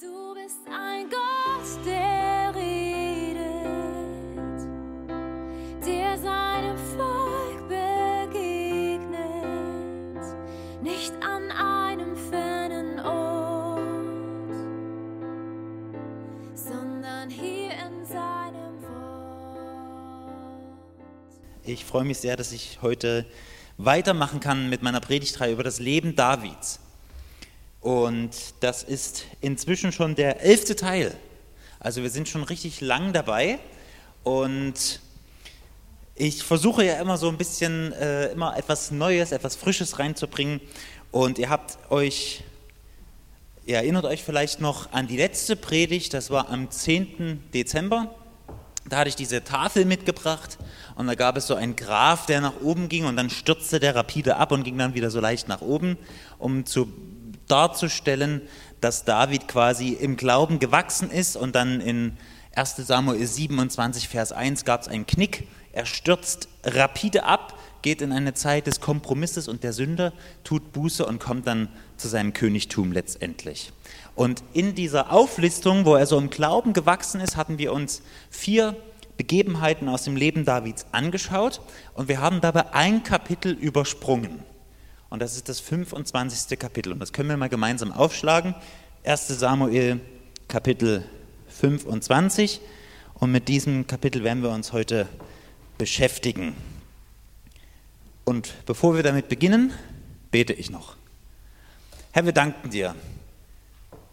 Du bist ein Gott, der redet, der seinem Volk begegnet, nicht an einem fernen Ort, sondern hier in seinem Wort. Ich freue mich sehr, dass ich heute weitermachen kann mit meiner Predigtreihe über das Leben Davids. Und das ist inzwischen schon der elfte Teil. Also wir sind schon richtig lang dabei. Und ich versuche ja immer so ein bisschen, äh, immer etwas Neues, etwas Frisches reinzubringen. Und ihr habt euch, ihr erinnert euch vielleicht noch an die letzte Predigt, das war am 10. Dezember. Da hatte ich diese Tafel mitgebracht und da gab es so einen Graph, der nach oben ging und dann stürzte der rapide ab und ging dann wieder so leicht nach oben, um zu darzustellen, dass David quasi im Glauben gewachsen ist und dann in 1 Samuel 27, Vers 1 gab es einen Knick. Er stürzt rapide ab, geht in eine Zeit des Kompromisses und der Sünde, tut Buße und kommt dann zu seinem Königtum letztendlich. Und in dieser Auflistung, wo er so im Glauben gewachsen ist, hatten wir uns vier Begebenheiten aus dem Leben Davids angeschaut und wir haben dabei ein Kapitel übersprungen. Und das ist das 25. Kapitel. Und das können wir mal gemeinsam aufschlagen. 1 Samuel Kapitel 25. Und mit diesem Kapitel werden wir uns heute beschäftigen. Und bevor wir damit beginnen, bete ich noch. Herr, wir danken dir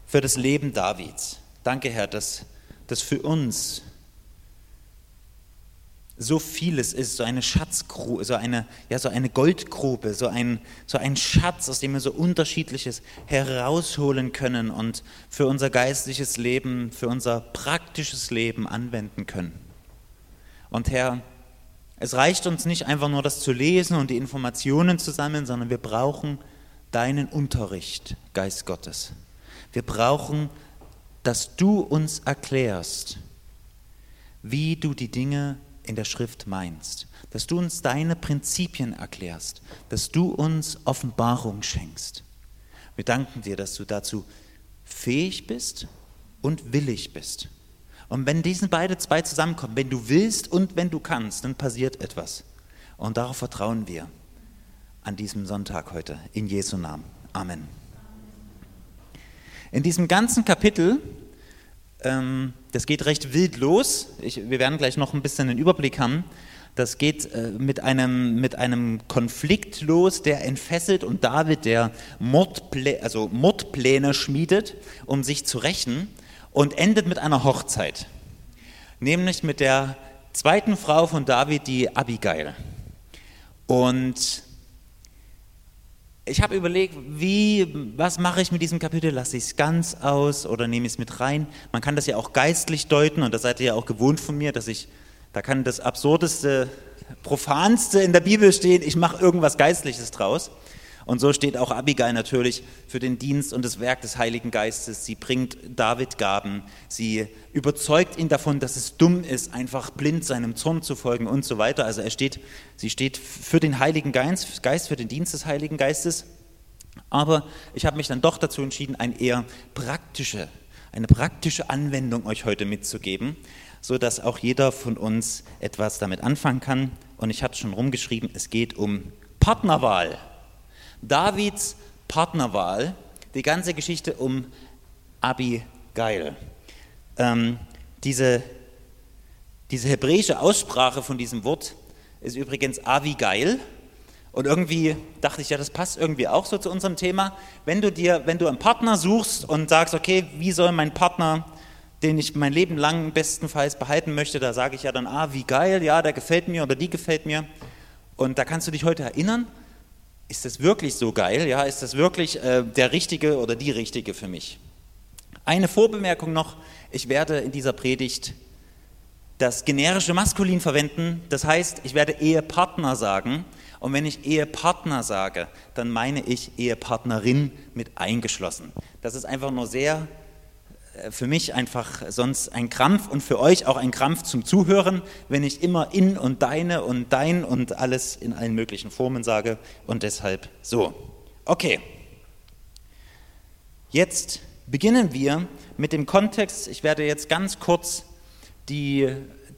für das Leben Davids. Danke, Herr, dass das für uns so vieles ist, so eine Schatzgrube, so eine, ja, so eine Goldgrube, so ein, so ein Schatz, aus dem wir so unterschiedliches herausholen können und für unser geistliches Leben, für unser praktisches Leben anwenden können. Und Herr, es reicht uns nicht einfach nur das zu lesen und die Informationen zu sammeln, sondern wir brauchen deinen Unterricht, Geist Gottes. Wir brauchen, dass du uns erklärst, wie du die Dinge in der Schrift meinst, dass du uns deine Prinzipien erklärst, dass du uns Offenbarung schenkst. Wir danken dir, dass du dazu fähig bist und willig bist. Und wenn diese beide zwei zusammenkommen, wenn du willst und wenn du kannst, dann passiert etwas. Und darauf vertrauen wir an diesem Sonntag heute, in Jesu Namen. Amen. In diesem ganzen Kapitel ähm, das geht recht wild los. Ich, wir werden gleich noch ein bisschen den Überblick haben. Das geht äh, mit, einem, mit einem Konflikt los, der entfesselt und David, der Mordplä also Mordpläne schmiedet, um sich zu rächen und endet mit einer Hochzeit. Nämlich mit der zweiten Frau von David, die Abigail. Und ich habe überlegt, wie, was mache ich mit diesem Kapitel? Lasse ich es ganz aus oder nehme ich es mit rein? Man kann das ja auch geistlich deuten und das seid ihr ja auch gewohnt von mir, dass ich, da kann das absurdeste, profanste in der Bibel stehen, ich mache irgendwas Geistliches draus. Und so steht auch Abigail natürlich für den Dienst und das Werk des Heiligen Geistes. Sie bringt David Gaben. Sie überzeugt ihn davon, dass es dumm ist, einfach blind seinem Zorn zu folgen und so weiter. Also er steht, sie steht für den Heiligen Geist, für den Dienst des Heiligen Geistes. Aber ich habe mich dann doch dazu entschieden, eine eher praktische, eine praktische Anwendung euch heute mitzugeben, so dass auch jeder von uns etwas damit anfangen kann. Und ich habe es schon rumgeschrieben, es geht um Partnerwahl. Davids Partnerwahl, die ganze Geschichte um Abigail. Ähm, diese, diese hebräische Aussprache von diesem Wort ist übrigens Avigail. Und irgendwie dachte ich, ja, das passt irgendwie auch so zu unserem Thema. Wenn du dir, wenn du einen Partner suchst und sagst, okay, wie soll mein Partner, den ich mein Leben lang bestenfalls behalten möchte, da sage ich ja dann, ah, wie geil, ja, der gefällt mir oder die gefällt mir. Und da kannst du dich heute erinnern, ist das wirklich so geil? Ja, ist das wirklich äh, der richtige oder die richtige für mich? Eine Vorbemerkung noch, ich werde in dieser Predigt das generische Maskulin verwenden, das heißt, ich werde Ehepartner sagen. Und wenn ich Ehepartner sage, dann meine ich Ehepartnerin mit eingeschlossen. Das ist einfach nur sehr für mich einfach sonst ein Krampf und für euch auch ein Krampf zum Zuhören, wenn ich immer in und deine und dein und alles in allen möglichen Formen sage und deshalb so. Okay, jetzt beginnen wir mit dem Kontext. Ich werde jetzt ganz kurz die,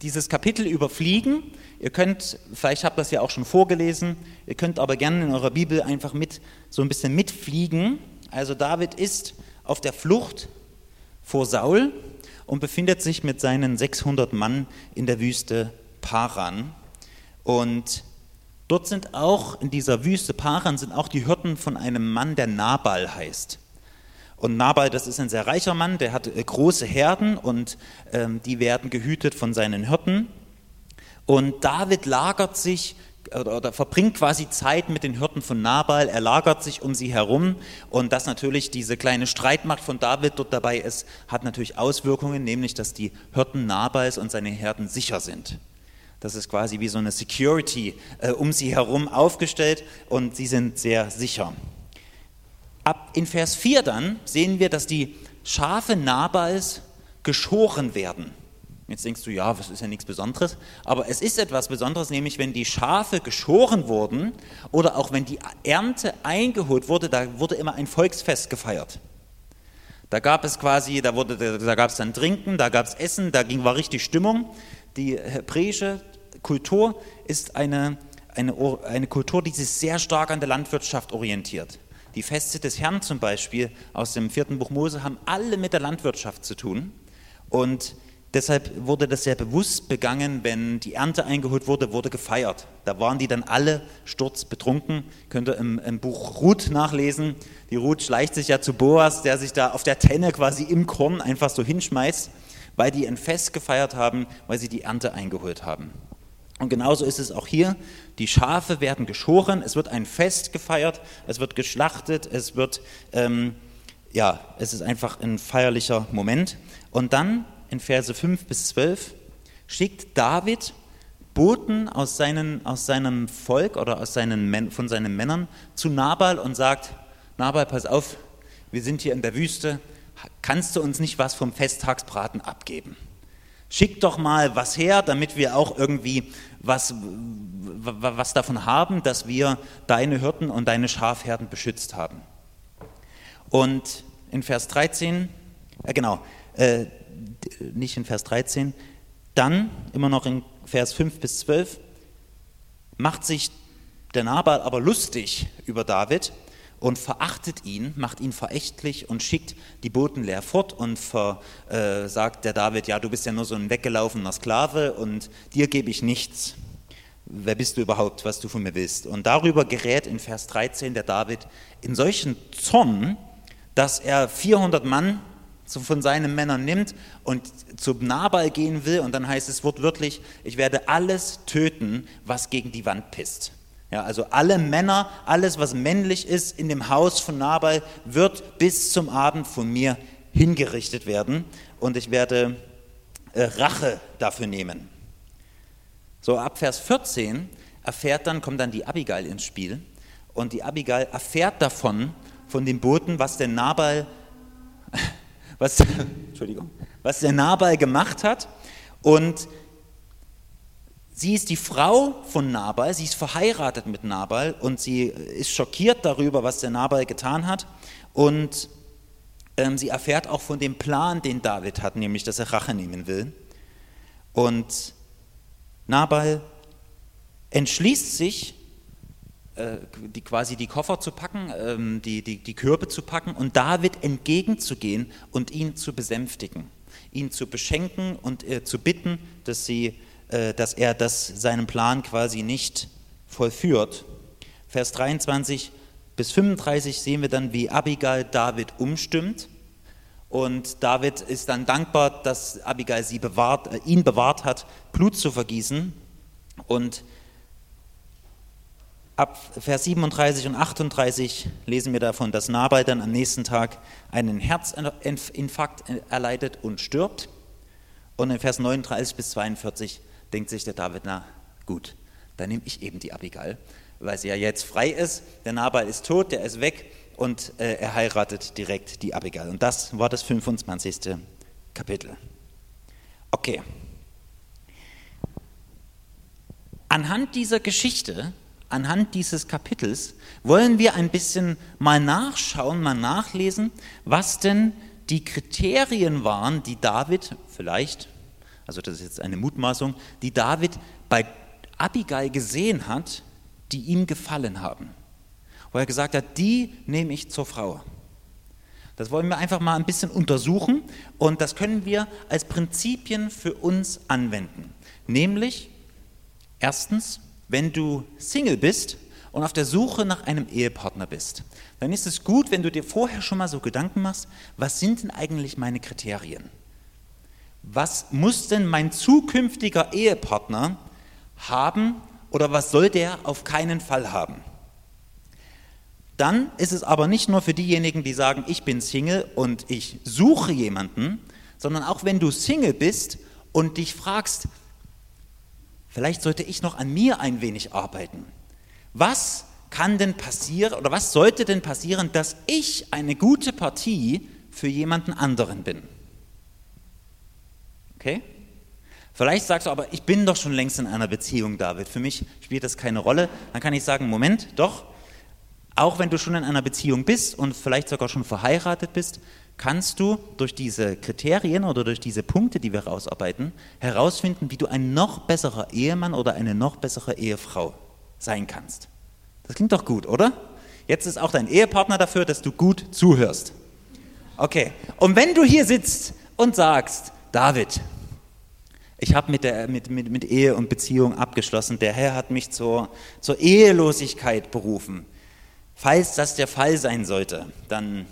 dieses Kapitel überfliegen. Ihr könnt, vielleicht habt ihr das ja auch schon vorgelesen, ihr könnt aber gerne in eurer Bibel einfach mit so ein bisschen mitfliegen. Also David ist auf der Flucht vor Saul und befindet sich mit seinen 600 Mann in der Wüste Paran. Und dort sind auch in dieser Wüste Paran sind auch die Hirten von einem Mann, der Nabal heißt. Und Nabal, das ist ein sehr reicher Mann, der hat äh, große Herden und ähm, die werden gehütet von seinen Hirten. Und David lagert sich oder, oder, verbringt quasi Zeit mit den Hirten von Nabal, er lagert sich um sie herum und dass natürlich diese kleine Streitmacht von David dort dabei ist, hat natürlich Auswirkungen, nämlich dass die Hirten Nabals und seine Herden sicher sind. Das ist quasi wie so eine Security äh, um sie herum aufgestellt und sie sind sehr sicher. Ab in Vers 4 dann sehen wir, dass die Schafe Nabals geschoren werden. Jetzt denkst du, ja, das ist ja nichts Besonderes. Aber es ist etwas Besonderes, nämlich wenn die Schafe geschoren wurden oder auch wenn die Ernte eingeholt wurde, da wurde immer ein Volksfest gefeiert. Da gab es quasi, da, wurde, da gab es dann Trinken, da gab es Essen, da ging, war richtig Stimmung. Die hebräische Kultur ist eine, eine, eine Kultur, die sich sehr stark an der Landwirtschaft orientiert. Die Feste des Herrn zum Beispiel aus dem vierten Buch Mose haben alle mit der Landwirtschaft zu tun. Und deshalb wurde das sehr bewusst begangen, wenn die Ernte eingeholt wurde, wurde gefeiert. Da waren die dann alle sturzbetrunken. Könnt ihr im, im Buch Ruth nachlesen. Die Ruth schleicht sich ja zu Boas, der sich da auf der Tenne quasi im Korn einfach so hinschmeißt, weil die ein Fest gefeiert haben, weil sie die Ernte eingeholt haben. Und genauso ist es auch hier. Die Schafe werden geschoren, es wird ein Fest gefeiert, es wird geschlachtet, es wird, ähm, ja, es ist einfach ein feierlicher Moment. Und dann in Verse 5 bis 12 schickt David Boten aus, seinen, aus seinem Volk oder aus seinen, von seinen Männern zu Nabal und sagt, Nabal, pass auf, wir sind hier in der Wüste, kannst du uns nicht was vom Festtagsbraten abgeben? Schick doch mal was her, damit wir auch irgendwie was, was davon haben, dass wir deine Hirten und deine Schafherden beschützt haben. Und in Vers 13, äh genau, äh, nicht in Vers 13, dann immer noch in Vers 5 bis 12, macht sich der Nabal aber lustig über David und verachtet ihn, macht ihn verächtlich und schickt die Boten leer fort und ver, äh, sagt der David, ja, du bist ja nur so ein weggelaufener Sklave und dir gebe ich nichts. Wer bist du überhaupt, was du von mir willst? Und darüber gerät in Vers 13 der David in solchen Zorn, dass er 400 Mann von seinen Männern nimmt und zu Nabal gehen will und dann heißt es wortwörtlich, ich werde alles töten, was gegen die Wand pisst. Ja, also alle Männer, alles was männlich ist in dem Haus von Nabal, wird bis zum Abend von mir hingerichtet werden und ich werde äh, Rache dafür nehmen. So ab Vers 14 erfährt dann, kommt dann die Abigail ins Spiel und die Abigail erfährt davon, von dem Boten, was der Nabal, was, Entschuldigung, was der Nabal gemacht hat und Sie ist die Frau von Nabal, sie ist verheiratet mit Nabal und sie ist schockiert darüber, was der Nabal getan hat. Und ähm, sie erfährt auch von dem Plan, den David hat, nämlich, dass er Rache nehmen will. Und Nabal entschließt sich, die, quasi die Koffer zu packen, ähm, die, die, die Körbe zu packen und David entgegenzugehen und ihn zu besänftigen, ihn zu beschenken und äh, zu bitten, dass sie äh, dass er das, seinen Plan quasi nicht vollführt. Vers 23 bis 35 sehen wir dann, wie Abigail David umstimmt. Und David ist dann dankbar, dass Abigail sie bewahrt, äh, ihn bewahrt hat, Blut zu vergießen. Und ab Vers 37 und 38 lesen wir davon, dass Nabal dann am nächsten Tag einen Herzinfarkt erleidet und stirbt. Und in Vers 39 bis 42 denkt sich der David, na gut, dann nehme ich eben die Abigail, weil sie ja jetzt frei ist. Der Nabal ist tot, der ist weg und äh, er heiratet direkt die Abigail. Und das war das 25. Kapitel. Okay. Anhand dieser Geschichte, anhand dieses Kapitels, wollen wir ein bisschen mal nachschauen, mal nachlesen, was denn die Kriterien waren, die David vielleicht, also das ist jetzt eine Mutmaßung, die David bei Abigail gesehen hat, die ihm gefallen haben. Wo er gesagt hat, die nehme ich zur Frau. Das wollen wir einfach mal ein bisschen untersuchen und das können wir als Prinzipien für uns anwenden. Nämlich, erstens, wenn du Single bist und auf der Suche nach einem Ehepartner bist, dann ist es gut, wenn du dir vorher schon mal so Gedanken machst, was sind denn eigentlich meine Kriterien? Was muss denn mein zukünftiger Ehepartner haben oder was soll der auf keinen Fall haben? Dann ist es aber nicht nur für diejenigen, die sagen, ich bin Single und ich suche jemanden, sondern auch wenn du Single bist und dich fragst, vielleicht sollte ich noch an mir ein wenig arbeiten. Was kann denn passieren oder was sollte denn passieren, dass ich eine gute Partie für jemanden anderen bin? Okay? Vielleicht sagst du aber, ich bin doch schon längst in einer Beziehung, David. Für mich spielt das keine Rolle. Dann kann ich sagen, Moment, doch, auch wenn du schon in einer Beziehung bist und vielleicht sogar schon verheiratet bist, kannst du durch diese Kriterien oder durch diese Punkte, die wir herausarbeiten, herausfinden, wie du ein noch besserer Ehemann oder eine noch bessere Ehefrau sein kannst. Das klingt doch gut, oder? Jetzt ist auch dein Ehepartner dafür, dass du gut zuhörst. Okay, und wenn du hier sitzt und sagst, David, ich habe mit, mit, mit, mit Ehe und Beziehung abgeschlossen, der Herr hat mich zur, zur Ehelosigkeit berufen. Falls das der Fall sein sollte, dann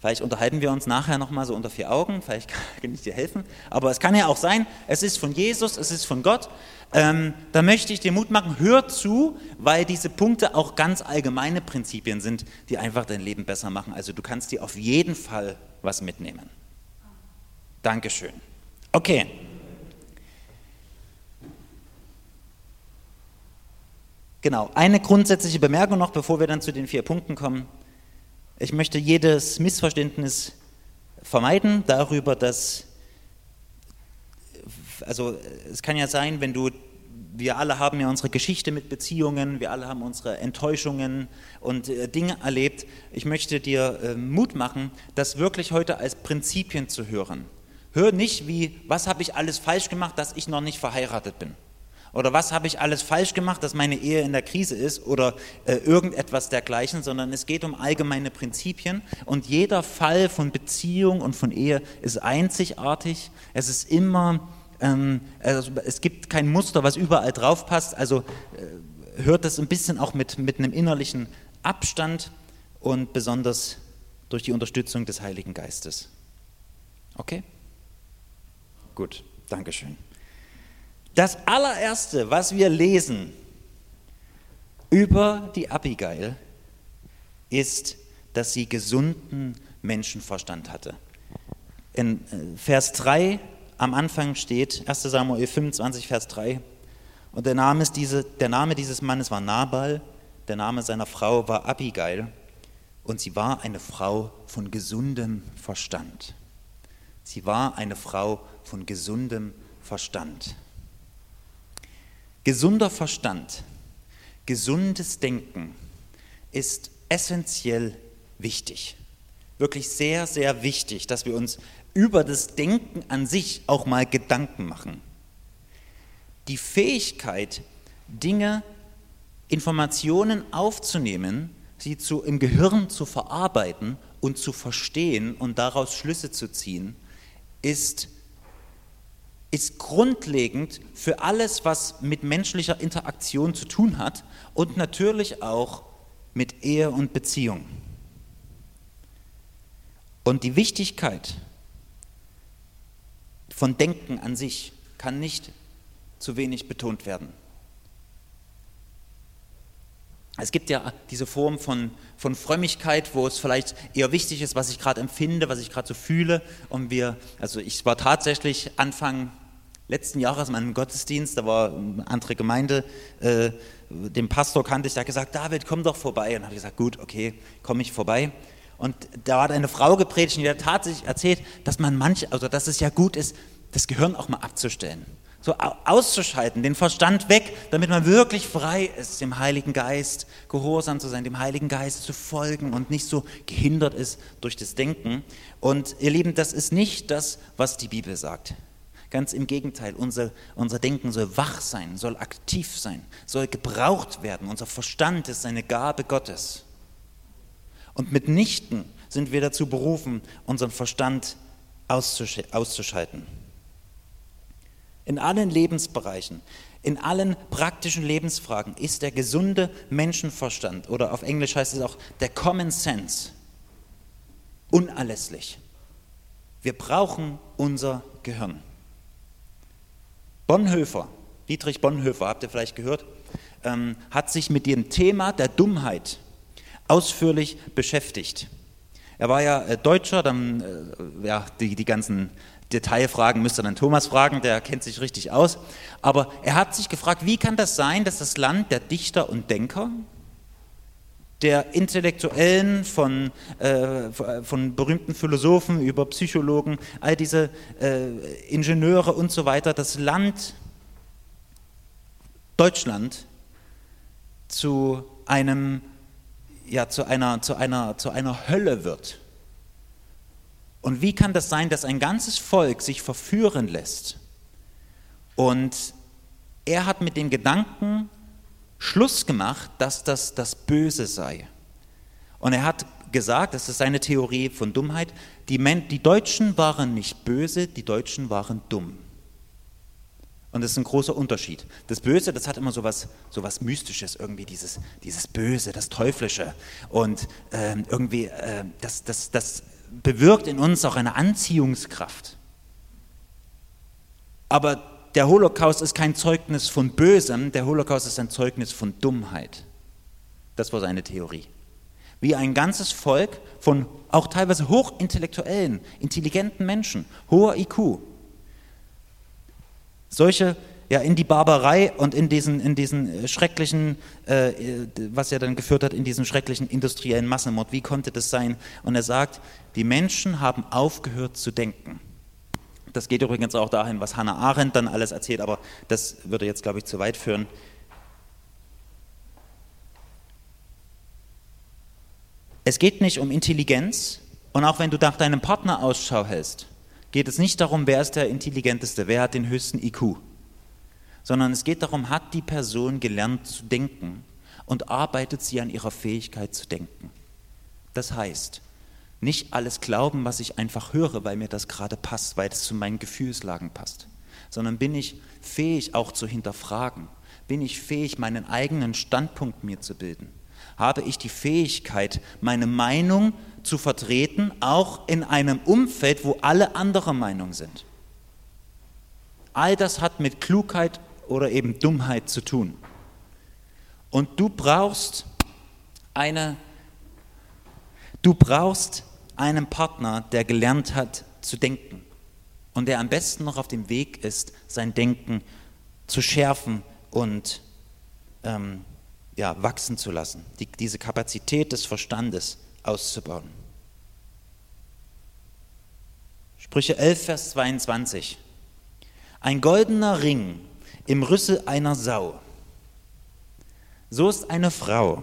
vielleicht unterhalten wir uns nachher nochmal so unter vier Augen, vielleicht kann ich dir helfen. Aber es kann ja auch sein, es ist von Jesus, es ist von Gott. Ähm, da möchte ich dir Mut machen, hör zu, weil diese Punkte auch ganz allgemeine Prinzipien sind, die einfach dein Leben besser machen. Also du kannst dir auf jeden Fall was mitnehmen. Dankeschön. Okay. Genau, eine grundsätzliche Bemerkung noch, bevor wir dann zu den vier Punkten kommen. Ich möchte jedes Missverständnis vermeiden darüber, dass, also es kann ja sein, wenn du, wir alle haben ja unsere Geschichte mit Beziehungen, wir alle haben unsere Enttäuschungen und äh, Dinge erlebt. Ich möchte dir äh, Mut machen, das wirklich heute als Prinzipien zu hören. Hör nicht wie, was habe ich alles falsch gemacht, dass ich noch nicht verheiratet bin oder was habe ich alles falsch gemacht, dass meine Ehe in der Krise ist oder äh, irgendetwas dergleichen, sondern es geht um allgemeine Prinzipien und jeder Fall von Beziehung und von Ehe ist einzigartig. Es ist immer, ähm, also es gibt kein Muster, was überall drauf passt. Also äh, hört das ein bisschen auch mit, mit einem innerlichen Abstand und besonders durch die Unterstützung des Heiligen Geistes. Okay? Gut, Dankeschön. Das allererste, was wir lesen über die Abigail, ist, dass sie gesunden Menschenverstand hatte. In äh, Vers 3 am Anfang steht, 1 Samuel 25, Vers 3, und der Name, ist diese, der Name dieses Mannes war Nabal, der Name seiner Frau war Abigail, und sie war eine Frau von gesundem Verstand. Sie war eine Frau von gesundem Verstand. Gesunder Verstand, gesundes Denken ist essentiell wichtig. Wirklich sehr, sehr wichtig, dass wir uns über das Denken an sich auch mal Gedanken machen. Die Fähigkeit, Dinge, Informationen aufzunehmen, sie zu, im Gehirn zu verarbeiten und zu verstehen und daraus Schlüsse zu ziehen, ist ist grundlegend für alles, was mit menschlicher Interaktion zu tun hat und natürlich auch mit Ehe und Beziehung. Und die Wichtigkeit von Denken an sich kann nicht zu wenig betont werden. Es gibt ja diese Form von, von Frömmigkeit, wo es vielleicht eher wichtig ist, was ich gerade empfinde, was ich gerade so fühle. Und wir, also ich war tatsächlich Anfang letzten Jahres in meinem Gottesdienst, da war eine andere Gemeinde, äh, den Pastor kannte ich, der hat gesagt, David, komm doch vorbei. Und habe ich gesagt, gut, okay, komme ich vorbei. Und da hat eine Frau gepredigt, die hat tatsächlich erzählt, dass man manch, also dass es ja gut ist, das Gehirn auch mal abzustellen. So auszuschalten, den Verstand weg, damit man wirklich frei ist, dem Heiligen Geist gehorsam zu sein, dem Heiligen Geist zu folgen und nicht so gehindert ist durch das Denken. Und ihr Lieben, das ist nicht das, was die Bibel sagt. Ganz im Gegenteil, unser, unser Denken soll wach sein, soll aktiv sein, soll gebraucht werden. Unser Verstand ist eine Gabe Gottes. Und mitnichten sind wir dazu berufen, unseren Verstand auszuschalten. In allen Lebensbereichen, in allen praktischen Lebensfragen ist der gesunde Menschenverstand oder auf Englisch heißt es auch der Common Sense unerlässlich. Wir brauchen unser Gehirn. Bonhoeffer, Dietrich Bonhoeffer, habt ihr vielleicht gehört, ähm, hat sich mit dem Thema der Dummheit ausführlich beschäftigt. Er war ja äh, Deutscher, dann äh, ja, die, die ganzen Detailfragen müsste dann Thomas fragen, der kennt sich richtig aus. Aber er hat sich gefragt, wie kann das sein, dass das Land der Dichter und Denker, der Intellektuellen, von, äh, von berühmten Philosophen über Psychologen, all diese äh, Ingenieure und so weiter, das Land Deutschland zu einem ja, zu einer, zu einer, zu einer Hölle wird. Und wie kann das sein, dass ein ganzes Volk sich verführen lässt? Und er hat mit dem Gedanken Schluss gemacht, dass das das Böse sei. Und er hat gesagt, das ist seine Theorie von Dummheit, die, Men die Deutschen waren nicht böse, die Deutschen waren dumm. Und das ist ein großer Unterschied. Das Böse, das hat immer so was, so was Mystisches, irgendwie dieses, dieses Böse, das Teuflische. Und äh, irgendwie, äh, das, das, das bewirkt in uns auch eine Anziehungskraft. Aber der Holocaust ist kein Zeugnis von Bösem, der Holocaust ist ein Zeugnis von Dummheit. Das war seine Theorie. Wie ein ganzes Volk von auch teilweise hochintellektuellen, intelligenten Menschen, hoher IQ, solche ja, in die Barbarei und in diesen, in diesen äh, schrecklichen, äh, was er dann geführt hat, in diesen schrecklichen industriellen Massenmord. Wie konnte das sein? Und er sagt, die Menschen haben aufgehört zu denken. Das geht übrigens auch dahin, was Hannah Arendt dann alles erzählt, aber das würde jetzt, glaube ich, zu weit führen. Es geht nicht um Intelligenz und auch wenn du nach deinem Partner Ausschau hältst, geht es nicht darum, wer ist der Intelligenteste, wer hat den höchsten IQ, sondern es geht darum, hat die Person gelernt zu denken und arbeitet sie an ihrer Fähigkeit zu denken. Das heißt, nicht alles glauben, was ich einfach höre, weil mir das gerade passt, weil es zu meinen Gefühlslagen passt, sondern bin ich fähig auch zu hinterfragen, bin ich fähig, meinen eigenen Standpunkt mir zu bilden, habe ich die Fähigkeit, meine Meinung zu vertreten, auch in einem Umfeld, wo alle anderer Meinung sind. All das hat mit Klugheit oder eben Dummheit zu tun. Und du brauchst eine, du brauchst einen Partner, der gelernt hat zu denken und der am besten noch auf dem Weg ist, sein Denken zu schärfen und ähm, ja, wachsen zu lassen, die, diese Kapazität des Verstandes auszubauen. Sprüche 11, Vers 22. Ein goldener Ring im Rüssel einer Sau. So ist eine Frau,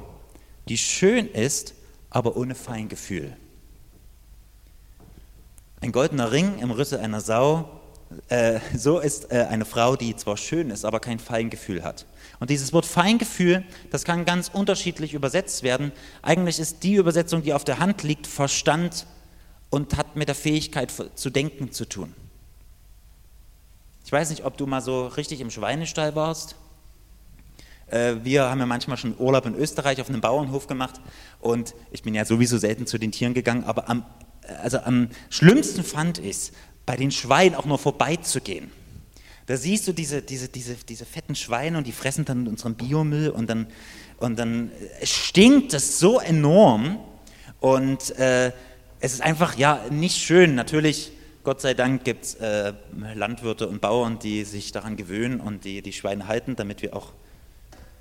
die schön ist, aber ohne Feingefühl. Ein goldener Ring im Rüssel einer Sau, äh, so ist äh, eine Frau, die zwar schön ist, aber kein Feingefühl hat. Und dieses Wort Feingefühl, das kann ganz unterschiedlich übersetzt werden. Eigentlich ist die Übersetzung, die auf der Hand liegt, Verstand und hat mit der Fähigkeit zu denken zu tun. Ich weiß nicht, ob du mal so richtig im Schweinestall warst. Äh, wir haben ja manchmal schon Urlaub in Österreich auf einem Bauernhof gemacht und ich bin ja sowieso selten zu den Tieren gegangen, aber am, also am schlimmsten fand ich es, bei den Schweinen auch nur vorbeizugehen. Da siehst du diese, diese, diese, diese fetten Schweine und die fressen dann unseren Biomüll und dann, und dann stinkt das so enorm und äh, es ist einfach ja nicht schön. Natürlich, Gott sei Dank gibt es äh, Landwirte und Bauern, die sich daran gewöhnen und die die Schweine halten, damit wir auch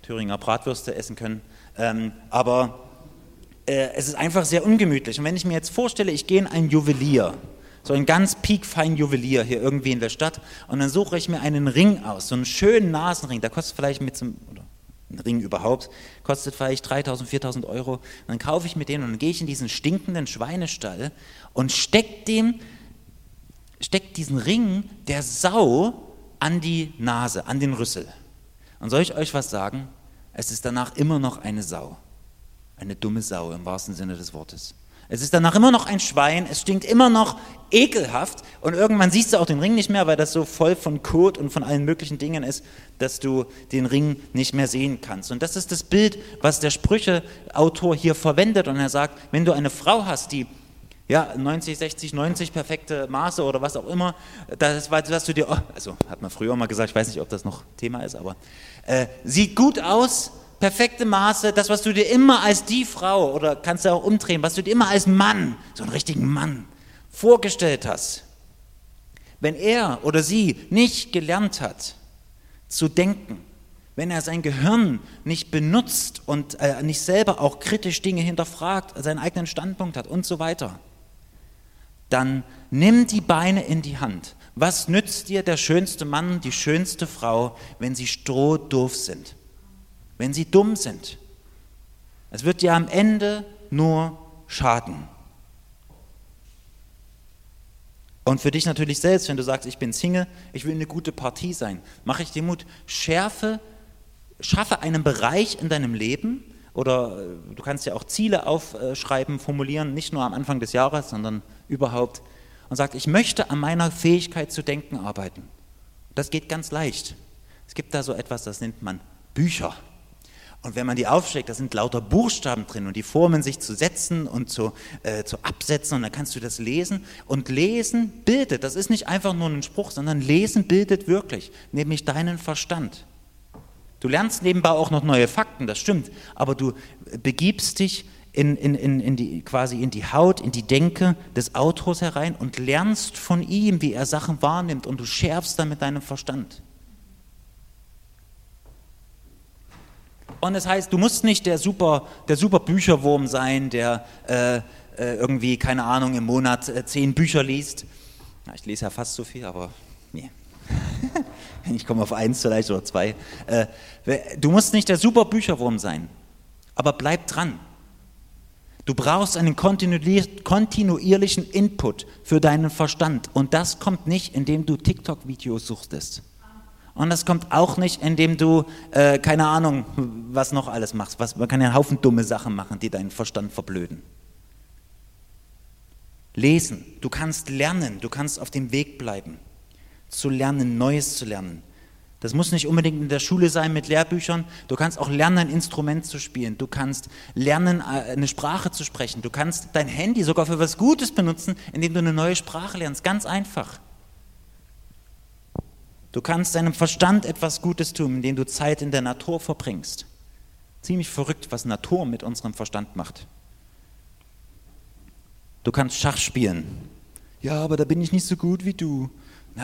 Thüringer Bratwürste essen können. Ähm, aber äh, es ist einfach sehr ungemütlich. Und wenn ich mir jetzt vorstelle, ich gehe in einen Juwelier, so ein ganz piekfein Juwelier hier irgendwie in der Stadt und dann suche ich mir einen Ring aus, so einen schönen Nasenring, der kostet vielleicht mit so oder ein Ring überhaupt, kostet vielleicht 3000, 4000 Euro. Und dann kaufe ich mir den und dann gehe ich in diesen stinkenden Schweinestall und steck dem, steck diesen Ring der Sau an die Nase, an den Rüssel. Und soll ich euch was sagen? Es ist danach immer noch eine Sau. Eine dumme Sau im wahrsten Sinne des Wortes. Es ist danach immer noch ein Schwein, es stinkt immer noch ekelhaft und irgendwann siehst du auch den Ring nicht mehr, weil das so voll von Kot und von allen möglichen Dingen ist, dass du den Ring nicht mehr sehen kannst. Und das ist das Bild, was der Sprücheautor hier verwendet und er sagt, wenn du eine Frau hast, die ja, 90, 60, 90 perfekte Maße oder was auch immer, das war, dass du dir, also hat man früher mal gesagt, ich weiß nicht, ob das noch Thema ist, aber äh, sieht gut aus, perfekte Maße, das, was du dir immer als die Frau oder kannst du auch umdrehen, was du dir immer als Mann, so einen richtigen Mann, vorgestellt hast. Wenn er oder sie nicht gelernt hat zu denken, wenn er sein Gehirn nicht benutzt und äh, nicht selber auch kritisch Dinge hinterfragt, seinen eigenen Standpunkt hat und so weiter, dann nimm die Beine in die Hand. Was nützt dir der schönste Mann, die schönste Frau, wenn sie strohdoof sind? wenn sie dumm sind. Es wird dir am Ende nur schaden. Und für dich natürlich selbst, wenn du sagst, ich bin Single, ich will eine gute Partie sein, mache ich dir Mut, schärfe, schaffe einen Bereich in deinem Leben oder äh, du kannst ja auch Ziele aufschreiben, formulieren, nicht nur am Anfang des Jahres, sondern überhaupt und sag, ich möchte an meiner Fähigkeit zu denken arbeiten. Das geht ganz leicht. Es gibt da so etwas, das nennt man Bücher. Und wenn man die aufschlägt, da sind lauter Buchstaben drin und die formen sich zu Sätzen und zu, äh, zu Absätzen und dann kannst du das lesen. Und lesen bildet, das ist nicht einfach nur ein Spruch, sondern lesen bildet wirklich, nämlich deinen Verstand. Du lernst nebenbei auch noch neue Fakten, das stimmt, aber du begibst dich in, in, in, in die, quasi in die Haut, in die Denke des Autors herein und lernst von ihm, wie er Sachen wahrnimmt und du schärfst dann mit deinem Verstand. Und das heißt, du musst nicht der super, der super Bücherwurm sein, der äh, äh, irgendwie, keine Ahnung, im Monat äh, zehn Bücher liest. Ich lese ja fast so viel, aber nee. ich komme auf eins vielleicht oder zwei. Äh, du musst nicht der super Bücherwurm sein, aber bleib dran. Du brauchst einen kontinuierlichen Input für deinen Verstand. Und das kommt nicht, indem du TikTok-Videos suchtest. Und das kommt auch nicht, indem du, äh, keine Ahnung, was noch alles machst. Was, man kann ja einen Haufen dumme Sachen machen, die deinen Verstand verblöden. Lesen, du kannst lernen, du kannst auf dem Weg bleiben, zu lernen, Neues zu lernen. Das muss nicht unbedingt in der Schule sein mit Lehrbüchern. Du kannst auch lernen, ein Instrument zu spielen. Du kannst lernen, äh, eine Sprache zu sprechen. Du kannst dein Handy sogar für was Gutes benutzen, indem du eine neue Sprache lernst. Ganz einfach. Du kannst deinem Verstand etwas Gutes tun, indem du Zeit in der Natur verbringst. Ziemlich verrückt, was Natur mit unserem Verstand macht. Du kannst Schach spielen. Ja, aber da bin ich nicht so gut wie du.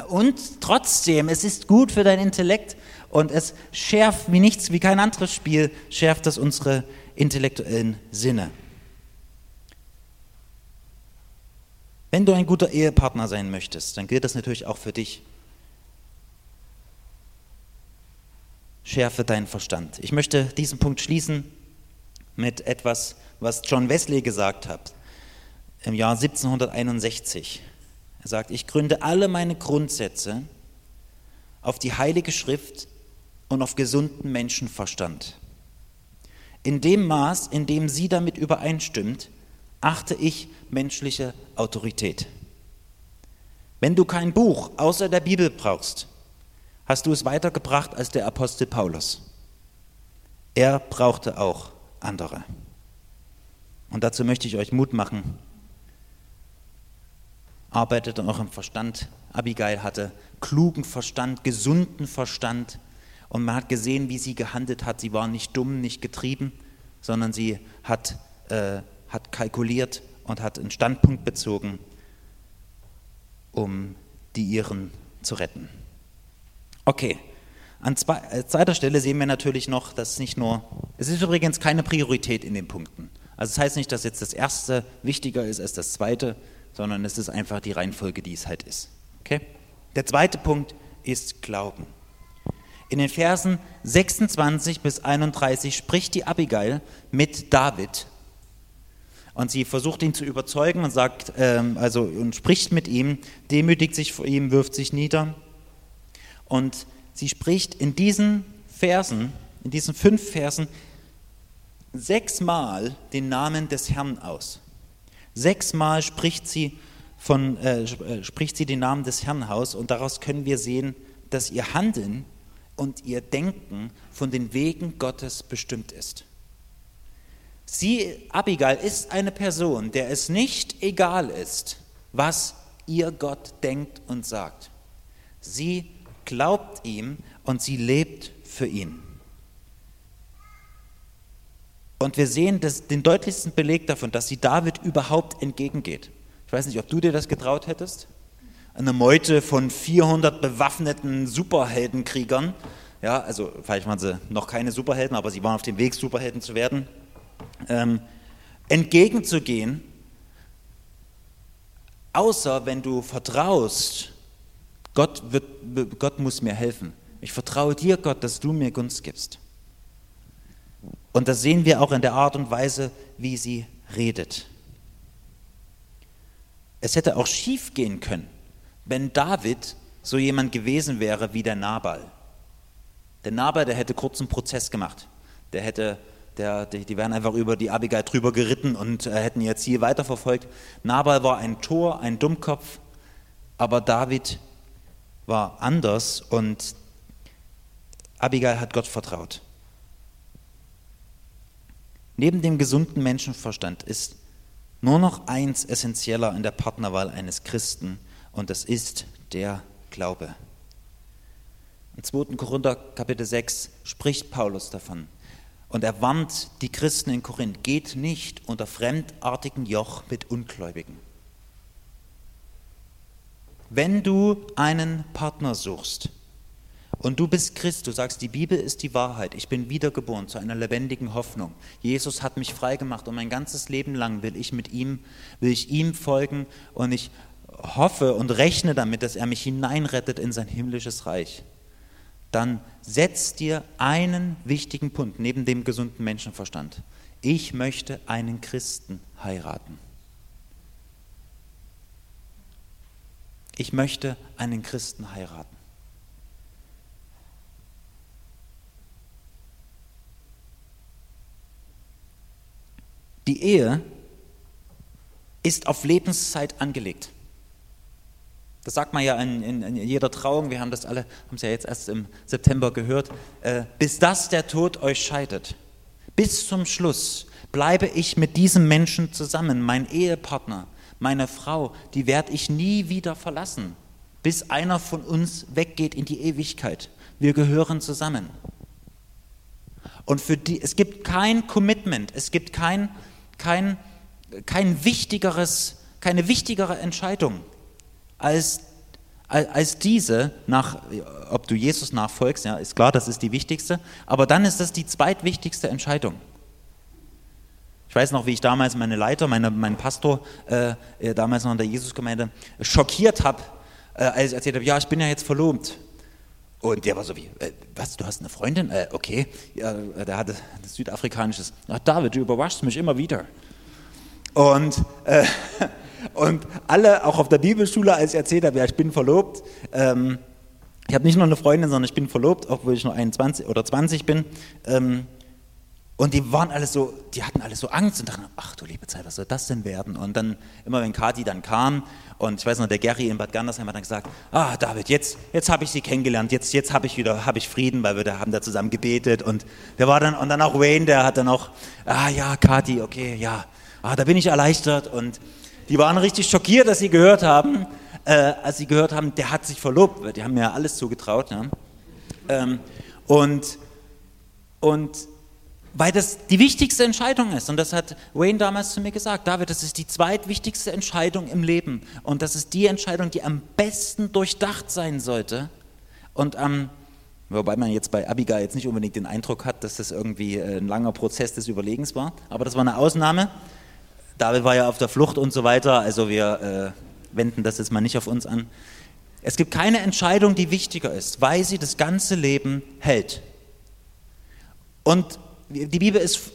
Und trotzdem, es ist gut für dein Intellekt und es schärft wie nichts, wie kein anderes Spiel, schärft das unsere intellektuellen Sinne. Wenn du ein guter Ehepartner sein möchtest, dann gilt das natürlich auch für dich. schärfe deinen Verstand. Ich möchte diesen Punkt schließen mit etwas, was John Wesley gesagt hat im Jahr 1761. Er sagt, ich gründe alle meine Grundsätze auf die Heilige Schrift und auf gesunden Menschenverstand. In dem Maß, in dem sie damit übereinstimmt, achte ich menschliche Autorität. Wenn du kein Buch außer der Bibel brauchst, hast du es weitergebracht als der Apostel Paulus. Er brauchte auch andere. Und dazu möchte ich euch Mut machen. Arbeitet an eurem Verstand. Abigail hatte klugen Verstand, gesunden Verstand. Und man hat gesehen, wie sie gehandelt hat. Sie war nicht dumm, nicht getrieben, sondern sie hat, äh, hat kalkuliert und hat einen Standpunkt bezogen, um die ihren zu retten. Okay. An äh, zweiter Stelle sehen wir natürlich noch, dass nicht nur, es ist übrigens keine Priorität in den Punkten. Also das heißt nicht, dass jetzt das erste wichtiger ist als das zweite sondern es ist einfach die Reihenfolge, die es halt ist. Okay? Der zweite Punkt ist Glauben. In den Versen 26 bis 31 spricht die Abigail mit David und sie versucht ihn zu überzeugen und sagt, ähm, also und spricht mit ihm, demütigt sich vor ihm, wirft sich nieder. Und sie spricht in diesen Versen, in diesen fünf Versen, sechsmal den Namen des Herrn aus. Sechsmal spricht sie, von, äh, äh, spricht sie den Namen des Herrn aus und daraus können wir sehen, dass ihr Handeln und ihr Denken von den Wegen Gottes bestimmt ist. Sie, Abigail, ist eine Person, der es nicht egal ist, was ihr Gott denkt und sagt. Sie glaubt ihm und sie lebt für ihn. Und wir sehen das, den deutlichsten Beleg davon, dass sie David überhaupt entgegengeht. Ich weiß nicht, ob du dir das getraut hättest. Eine Meute von 400 bewaffneten Superheldenkriegern. Ja, also vielleicht waren sie noch keine Superhelden, aber sie waren auf dem Weg, Superhelden zu werden ähm, entgegenzugehen, außer wenn du vertraust, Gott, wird, Gott muss mir helfen. Ich vertraue dir, Gott, dass du mir Gunst gibst. Und das sehen wir auch in der Art und Weise, wie sie redet. Es hätte auch schief gehen können, wenn David so jemand gewesen wäre wie der Nabal. Der Nabal, der hätte kurzen Prozess gemacht. Der hätte der, die, die wären einfach über die Abigail drüber geritten und äh, hätten ihr Ziel weiterverfolgt. Nabal war ein Tor, ein Dummkopf, aber David war anders und Abigail hat Gott vertraut. Neben dem gesunden Menschenverstand ist nur noch eins essentieller in der Partnerwahl eines Christen und das ist der Glaube. Im 2. Korinther Kapitel 6 spricht Paulus davon. Und er warnt die Christen in Korinth, geht nicht unter fremdartigen Joch mit Ungläubigen. Wenn du einen Partner suchst und du bist Christ, du sagst, die Bibel ist die Wahrheit, ich bin wiedergeboren zu einer lebendigen Hoffnung. Jesus hat mich freigemacht und mein ganzes Leben lang will ich mit ihm, will ich ihm folgen und ich hoffe und rechne damit, dass er mich hineinrettet in sein himmlisches Reich dann setz dir einen wichtigen Punkt neben dem gesunden Menschenverstand. Ich möchte einen Christen heiraten. Ich möchte einen Christen heiraten. Die Ehe ist auf Lebenszeit angelegt. Das sagt man ja in, in, in, jeder Trauung, wir haben das alle, haben es ja jetzt erst im September gehört, äh, bis das der Tod euch scheidet. Bis zum Schluss bleibe ich mit diesem Menschen zusammen, mein Ehepartner, meine Frau, die werde ich nie wieder verlassen, bis einer von uns weggeht in die Ewigkeit. Wir gehören zusammen. Und für die, es gibt kein Commitment, es gibt kein, kein, kein wichtigeres, keine wichtigere Entscheidung als, als diese, nach, ob du Jesus nachfolgst, ja, ist klar, das ist die wichtigste, aber dann ist das die zweitwichtigste Entscheidung. Ich weiß noch, wie ich damals meine Leiter, meine, meinen Pastor, äh, damals noch in der Jesusgemeinde, schockiert habe, äh, als ich erzählt habe, ja, ich bin ja jetzt verlobt. Und der war so wie, äh, was, du hast eine Freundin? Äh, okay, ja, der hatte das südafrikanisches. Ach, David, du überraschst mich immer wieder. Und äh, Und alle, auch auf der Bibelschule, als ich erzählt habe, ja, ich bin verlobt, ähm, ich habe nicht nur eine Freundin, sondern ich bin verlobt, obwohl ich nur 21 oder 20 bin. Ähm, und die waren alle so, die hatten alle so Angst und dachten, ach du liebe Zeit, was soll das denn werden? Und dann, immer wenn Kathi dann kam, und ich weiß noch, der Gary in Bad Gandersheim hat dann gesagt, ah David, jetzt, jetzt habe ich sie kennengelernt, jetzt, jetzt habe ich wieder, habe ich Frieden, weil wir da haben da zusammen gebetet. Und der war dann, und dann auch Wayne, der hat dann auch, ah ja, Kathi, okay, ja, ah, da bin ich erleichtert. Und die waren richtig schockiert, dass sie gehört haben, äh, als sie gehört haben, der hat sich verlobt. Die haben mir ja alles zugetraut. Ja? Ähm, und, und weil das die wichtigste Entscheidung ist. Und das hat Wayne damals zu mir gesagt. David, das ist die zweitwichtigste Entscheidung im Leben. Und das ist die Entscheidung, die am besten durchdacht sein sollte. Und am, wobei man jetzt bei Abigail jetzt nicht unbedingt den Eindruck hat, dass das irgendwie ein langer Prozess des Überlegens war. Aber das war eine Ausnahme David war ja auf der Flucht und so weiter. Also wir äh, wenden das jetzt mal nicht auf uns an. Es gibt keine Entscheidung, die wichtiger ist, weil sie das ganze Leben hält. Und die Bibel ist,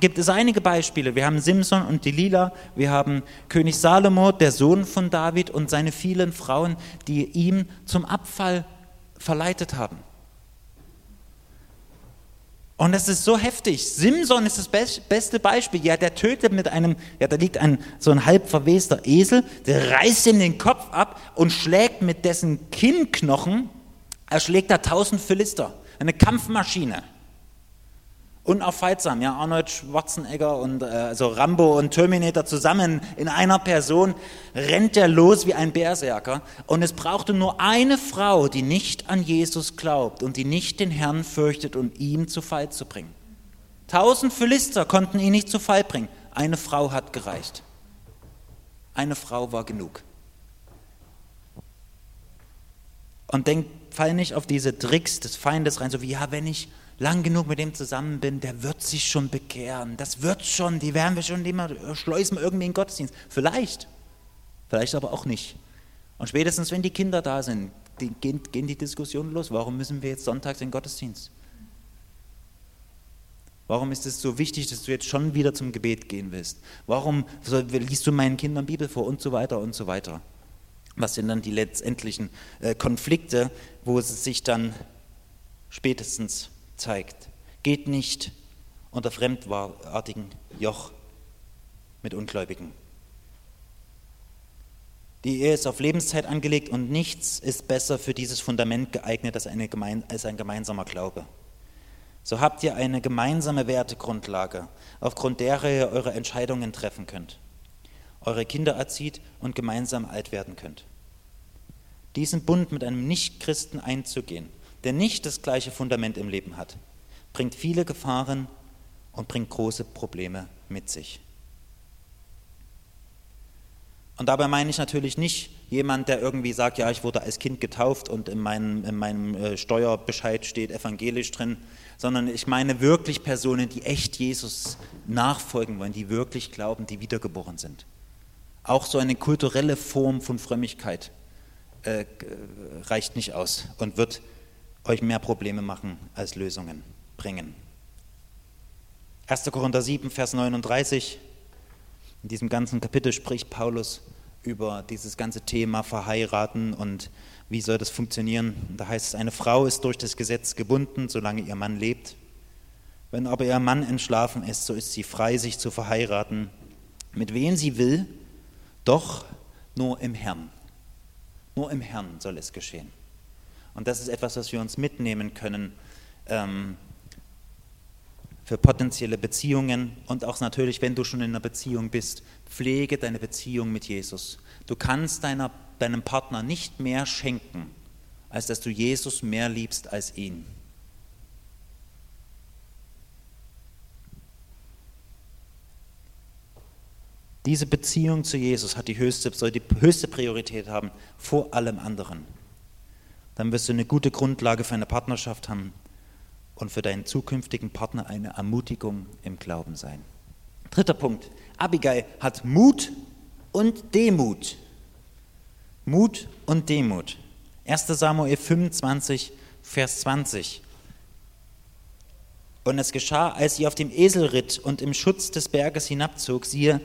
gibt es einige Beispiele. Wir haben Simson und Delilah, wir haben König Salomo, der Sohn von David und seine vielen Frauen, die ihm zum Abfall verleitet haben. Und das ist so heftig. Simson ist das beste Beispiel. Ja, der tötet mit einem, ja, da liegt ein, so ein halb verwester Esel, der reißt ihm den Kopf ab und schlägt mit dessen Kinnknochen, er schlägt da tausend Philister. Eine Kampfmaschine unaufhaltsam. Ja, Arnold Schwarzenegger und äh, also Rambo und Terminator zusammen in einer Person rennt er los wie ein Berserker. Und es brauchte nur eine Frau, die nicht an Jesus glaubt und die nicht den Herrn fürchtet, um ihn zu Fall zu bringen. Tausend Philister konnten ihn nicht zu Fall bringen. Eine Frau hat gereicht. Eine Frau war genug. Und denk, fall nicht auf diese Tricks des Feindes rein, so wie, ja, wenn ich lang genug mit dem zusammen bin, der wird sich schon bekehren. Das wird schon, die werden wir schon immer schleusen irgendwie in den Gottesdienst. Vielleicht, vielleicht aber auch nicht. Und spätestens, wenn die Kinder da sind, die, gehen, gehen die Diskussionen los. Warum müssen wir jetzt sonntags in den Gottesdienst? Warum ist es so wichtig, dass du jetzt schon wieder zum Gebet gehen willst? Warum liest du meinen Kindern Bibel vor und so weiter und so weiter? Was sind dann die letztendlichen äh, Konflikte, wo es sich dann spätestens zeigt. Geht nicht unter fremdartigen Joch mit Ungläubigen. Die Ehe ist auf Lebenszeit angelegt und nichts ist besser für dieses Fundament geeignet als, als ein gemeinsamer Glaube. So habt ihr eine gemeinsame Wertegrundlage, aufgrund derer ihr eure Entscheidungen treffen könnt, eure Kinder erzieht und gemeinsam alt werden könnt. Diesen Bund mit einem Nichtchristen einzugehen, der nicht das gleiche Fundament im Leben hat, bringt viele Gefahren und bringt große Probleme mit sich. Und dabei meine ich natürlich nicht jemand, der irgendwie sagt, ja, ich wurde als Kind getauft und in meinem, in meinem äh, Steuerbescheid steht evangelisch drin, sondern ich meine wirklich Personen, die echt Jesus nachfolgen wollen, die wirklich glauben, die wiedergeboren sind. Auch so eine kulturelle Form von Frömmigkeit äh, reicht nicht aus und wird euch mehr Probleme machen als Lösungen bringen. 1. Korinther 7, Vers 39. In diesem ganzen Kapitel spricht Paulus über dieses ganze Thema Verheiraten und wie soll das funktionieren. Da heißt es, eine Frau ist durch das Gesetz gebunden, solange ihr Mann lebt. Wenn aber ihr Mann entschlafen ist, so ist sie frei, sich zu verheiraten, mit wem sie will, doch nur im Herrn. Nur im Herrn soll es geschehen. Und das ist etwas, was wir uns mitnehmen können ähm, für potenzielle Beziehungen und auch natürlich, wenn du schon in einer Beziehung bist, pflege deine Beziehung mit Jesus. Du kannst deiner, deinem Partner nicht mehr schenken, als dass du Jesus mehr liebst als ihn. Diese Beziehung zu Jesus hat die höchste, soll die höchste Priorität haben vor allem anderen dann wirst du eine gute Grundlage für eine Partnerschaft haben und für deinen zukünftigen Partner eine Ermutigung im Glauben sein. Dritter Punkt. Abigail hat Mut und Demut. Mut und Demut. 1 Samuel 25, Vers 20. Und es geschah, als sie auf dem Esel ritt und im Schutz des Berges hinabzog, siehe,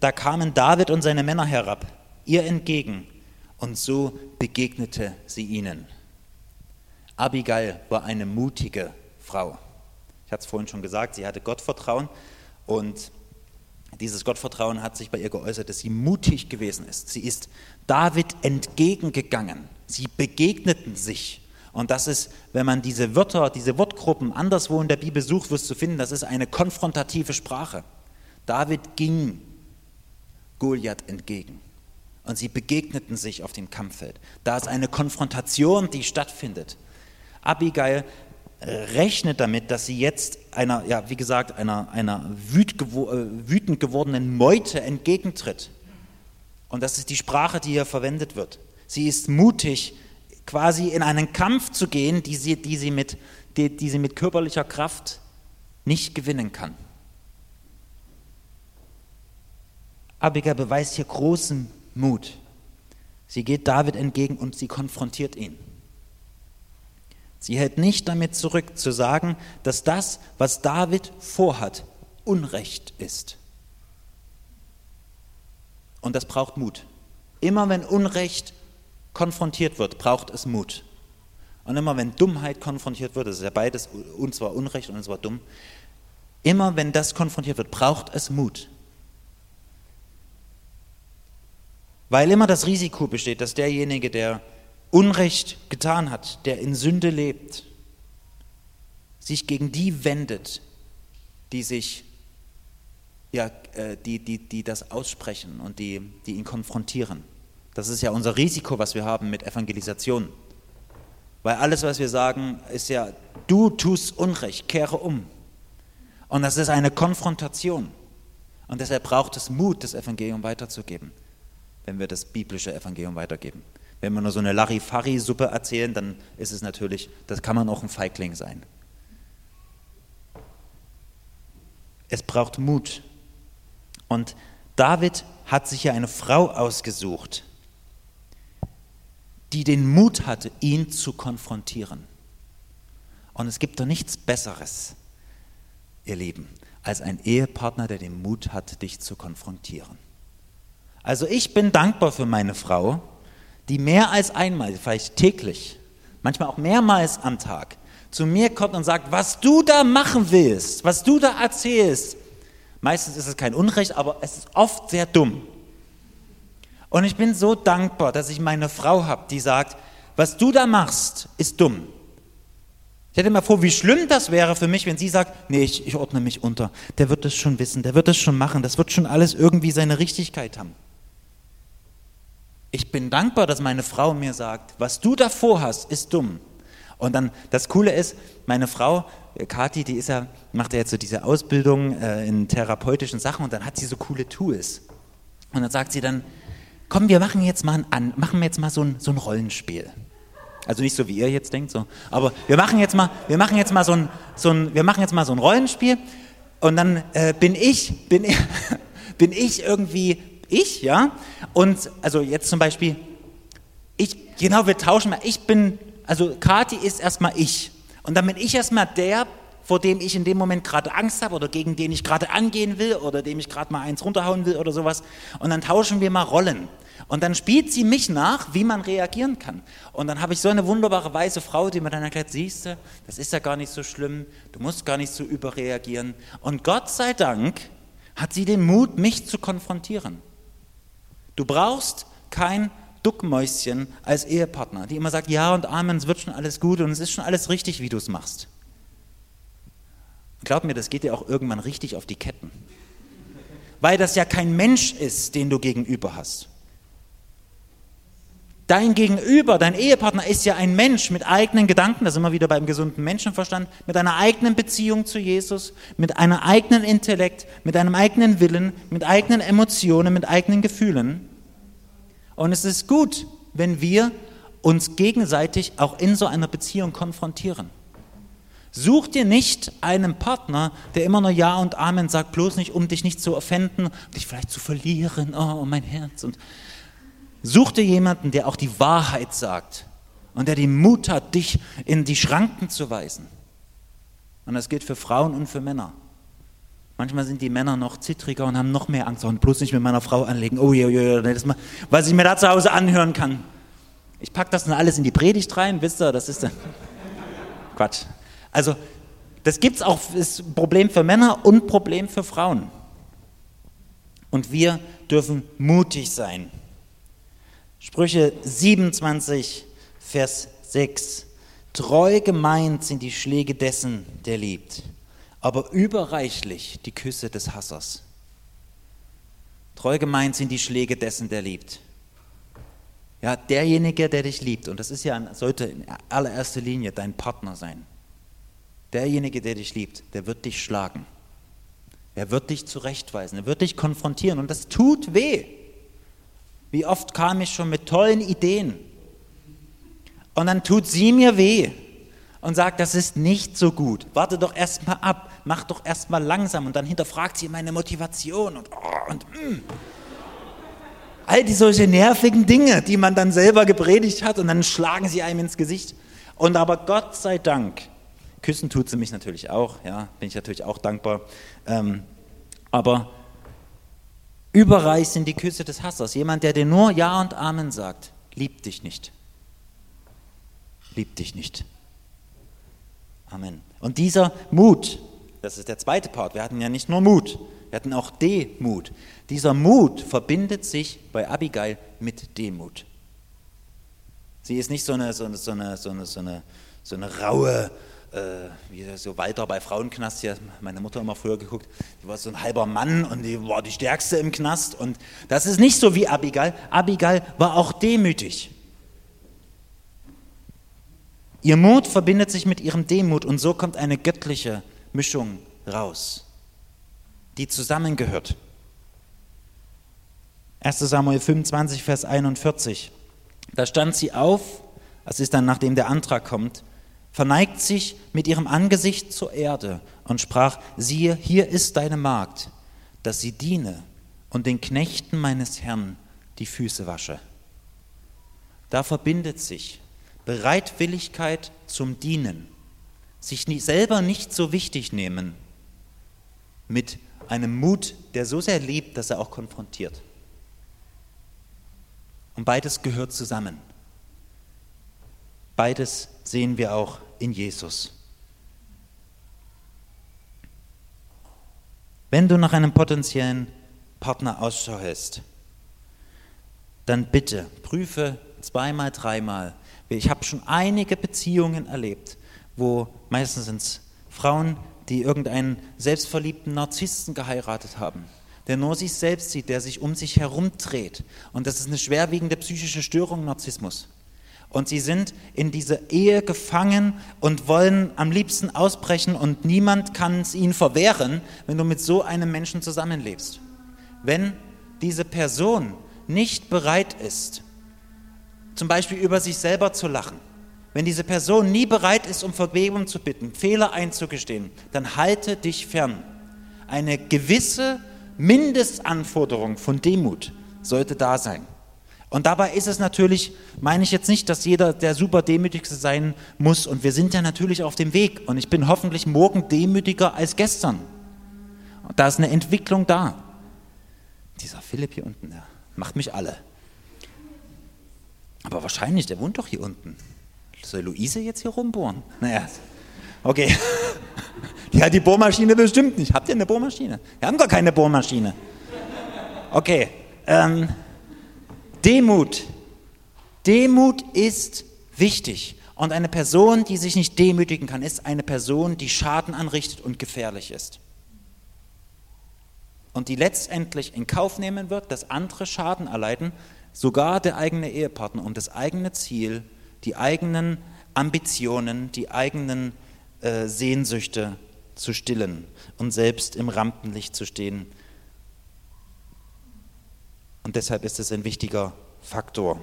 da kamen David und seine Männer herab, ihr entgegen, und so begegnete sie ihnen. Abigail war eine mutige Frau. Ich hatte es vorhin schon gesagt, sie hatte Gottvertrauen und dieses Gottvertrauen hat sich bei ihr geäußert, dass sie mutig gewesen ist. Sie ist David entgegengegangen. Sie begegneten sich. Und das ist, wenn man diese Wörter, diese Wortgruppen anderswo in der Bibel sucht, wirst du finden, das ist eine konfrontative Sprache. David ging Goliath entgegen und sie begegneten sich auf dem Kampffeld. Da ist eine Konfrontation, die stattfindet. Abigail rechnet damit, dass sie jetzt einer, ja, wie gesagt, einer, einer äh, wütend gewordenen Meute entgegentritt. Und das ist die Sprache, die hier verwendet wird. Sie ist mutig, quasi in einen Kampf zu gehen, die sie, die sie, mit, die, die sie mit körperlicher Kraft nicht gewinnen kann. Abigail beweist hier großen Mut. Sie geht David entgegen und sie konfrontiert ihn. Sie hält nicht damit zurück zu sagen, dass das, was David vorhat, Unrecht ist. Und das braucht Mut. Immer wenn Unrecht konfrontiert wird, braucht es Mut. Und immer wenn Dummheit konfrontiert wird, das ist ja beides, und zwar Unrecht und zwar dumm, immer wenn das konfrontiert wird, braucht es Mut. Weil immer das Risiko besteht, dass derjenige, der Unrecht getan hat, der in Sünde lebt, sich gegen die wendet, die sich ja, äh, die, die, die das aussprechen und die, die ihn konfrontieren. Das ist ja unser Risiko, was wir haben mit Evangelisation. Weil alles, was wir sagen, ist ja, du tust Unrecht, kehre um. Und das ist eine Konfrontation. Und deshalb braucht es Mut, das Evangelium weiterzugeben, wenn wir das biblische Evangelium weitergeben. Wenn wir nur so eine Larifari-Suppe erzählen, dann ist es natürlich, das kann man auch ein Feigling sein. Es braucht Mut. Und David hat sich ja eine Frau ausgesucht, die den Mut hatte, ihn zu konfrontieren. Und es gibt doch nichts Besseres, ihr Lieben, als ein Ehepartner, der den Mut hat, dich zu konfrontieren. Also ich bin dankbar für meine Frau, die mehr als einmal, vielleicht täglich, manchmal auch mehrmals am Tag, zu mir kommt und sagt, was du da machen willst, was du da erzählst. Meistens ist es kein Unrecht, aber es ist oft sehr dumm. Und ich bin so dankbar, dass ich meine Frau habe, die sagt, was du da machst, ist dumm. Ich hätte mir vor, wie schlimm das wäre für mich, wenn sie sagt, nee, ich, ich ordne mich unter. Der wird es schon wissen, der wird es schon machen, das wird schon alles irgendwie seine Richtigkeit haben. Ich bin dankbar, dass meine Frau mir sagt, was du davor hast, ist dumm. Und dann, das Coole ist, meine Frau, äh, Kathi, die ist ja, macht ja jetzt so diese Ausbildung äh, in therapeutischen Sachen und dann hat sie so coole Tools. Und dann sagt sie dann, komm, wir machen jetzt mal ein, machen jetzt mal so ein, so ein Rollenspiel. Also nicht so wie ihr jetzt denkt, so, aber wir machen jetzt mal, wir machen jetzt mal so ein, so ein, wir machen jetzt mal so ein Rollenspiel und dann äh, bin ich, bin bin ich irgendwie ich, ja? Und also jetzt zum Beispiel, ich, genau, wir tauschen mal. Ich bin, also Kati ist erstmal ich. Und dann bin ich erstmal der, vor dem ich in dem Moment gerade Angst habe oder gegen den ich gerade angehen will oder dem ich gerade mal eins runterhauen will oder sowas. Und dann tauschen wir mal Rollen. Und dann spielt sie mich nach, wie man reagieren kann. Und dann habe ich so eine wunderbare weiße Frau, die mir dann erklärt, siehst du, das ist ja gar nicht so schlimm, du musst gar nicht so überreagieren. Und Gott sei Dank hat sie den Mut, mich zu konfrontieren. Du brauchst kein Duckmäuschen als Ehepartner, die immer sagt, ja und Amen, es wird schon alles gut und es ist schon alles richtig, wie du es machst. Glaub mir, das geht dir auch irgendwann richtig auf die Ketten. Weil das ja kein Mensch ist, den du gegenüber hast. Dein Gegenüber, dein Ehepartner ist ja ein Mensch mit eigenen Gedanken, das ist immer wieder beim gesunden Menschenverstand, mit einer eigenen Beziehung zu Jesus, mit einem eigenen Intellekt, mit einem eigenen Willen, mit eigenen Emotionen, mit eigenen Gefühlen. Und es ist gut, wenn wir uns gegenseitig auch in so einer Beziehung konfrontieren. Such dir nicht einen Partner, der immer nur Ja und Amen sagt, bloß nicht, um dich nicht zu offenden, dich vielleicht zu verlieren, oh mein Herz und Such dir jemanden, der auch die Wahrheit sagt und der den Mut hat, dich in die Schranken zu weisen. Und das gilt für Frauen und für Männer. Manchmal sind die Männer noch zittriger und haben noch mehr Angst und bloß nicht mit meiner Frau anlegen. Oh je, je, das mal, was ich mir da zu Hause anhören kann. Ich packe das dann alles in die Predigt rein, wisst ihr, das ist dann Quatsch. Also, das gibt es auch, ist ein Problem für Männer und ein Problem für Frauen. Und wir dürfen mutig sein. Sprüche 27, Vers 6. Treu gemeint sind die Schläge dessen, der liebt, aber überreichlich die Küsse des Hassers. Treu gemeint sind die Schläge dessen, der liebt. Ja, derjenige, der dich liebt, und das ist ja, sollte in allererster Linie dein Partner sein. Derjenige, der dich liebt, der wird dich schlagen. Er wird dich zurechtweisen, er wird dich konfrontieren und das tut weh. Wie oft kam ich schon mit tollen Ideen und dann tut sie mir weh und sagt, das ist nicht so gut. Warte doch erst mal ab, mach doch erst mal langsam und dann hinterfragt sie meine Motivation und, oh, und mm. All die solche nervigen Dinge, die man dann selber gepredigt hat und dann schlagen sie einem ins Gesicht. Und aber Gott sei Dank, küssen tut sie mich natürlich auch, ja, bin ich natürlich auch dankbar. Ähm, aber überreich sind die Küsse des Hassers. Jemand, der dir nur Ja und Amen sagt, liebt dich nicht. Liebt dich nicht. Amen. Und dieser Mut, das ist der zweite Part, wir hatten ja nicht nur Mut, wir hatten auch Demut. Dieser Mut verbindet sich bei Abigail mit Demut. Sie ist nicht so eine, so eine, so eine, so eine, so eine, raue, wie so Walter bei Frauenknast, hier meine Mutter immer früher geguckt, die war so ein halber Mann und die war die stärkste im Knast. Und das ist nicht so wie Abigail. Abigail war auch demütig. Ihr Mut verbindet sich mit ihrem Demut und so kommt eine göttliche Mischung raus, die zusammengehört. 1 Samuel 25, Vers 41. Da stand sie auf, das ist dann nachdem der Antrag kommt, verneigt sich mit ihrem Angesicht zur Erde und sprach, siehe, hier ist deine Magd, dass sie diene und den Knechten meines Herrn die Füße wasche. Da verbindet sich Bereitwilligkeit zum Dienen, sich selber nicht so wichtig nehmen, mit einem Mut, der so sehr liebt, dass er auch konfrontiert. Und beides gehört zusammen. Beides sehen wir auch in Jesus. Wenn du nach einem potenziellen Partner Ausschau hältst, dann bitte prüfe zweimal, dreimal. Ich habe schon einige Beziehungen erlebt, wo meistens sind es Frauen, die irgendeinen selbstverliebten Narzissten geheiratet haben, der nur sich selbst sieht, der sich um sich herum dreht. Und das ist eine schwerwiegende psychische Störung, Narzissmus. Und sie sind in dieser Ehe gefangen und wollen am liebsten ausbrechen und niemand kann es ihnen verwehren, wenn du mit so einem Menschen zusammenlebst. Wenn diese Person nicht bereit ist, zum Beispiel über sich selber zu lachen, wenn diese Person nie bereit ist, um Vergebung zu bitten, Fehler einzugestehen, dann halte dich fern. Eine gewisse Mindestanforderung von Demut sollte da sein. Und dabei ist es natürlich, meine ich jetzt nicht, dass jeder der super demütigste sein muss. Und wir sind ja natürlich auf dem Weg. Und ich bin hoffentlich morgen demütiger als gestern. Und da ist eine Entwicklung da. Dieser Philipp hier unten, der macht mich alle. Aber wahrscheinlich, der wohnt doch hier unten. Soll Luise jetzt hier rumbohren? Naja, okay. Die hat die Bohrmaschine bestimmt nicht. Habt ihr eine Bohrmaschine? Wir haben gar keine Bohrmaschine. Okay. Ähm, Demut. Demut ist wichtig. Und eine Person, die sich nicht demütigen kann, ist eine Person, die Schaden anrichtet und gefährlich ist. Und die letztendlich in Kauf nehmen wird, dass andere Schaden erleiden, sogar der eigene Ehepartner, um das eigene Ziel, die eigenen Ambitionen, die eigenen äh, Sehnsüchte zu stillen und selbst im Rampenlicht zu stehen und deshalb ist es ein wichtiger Faktor.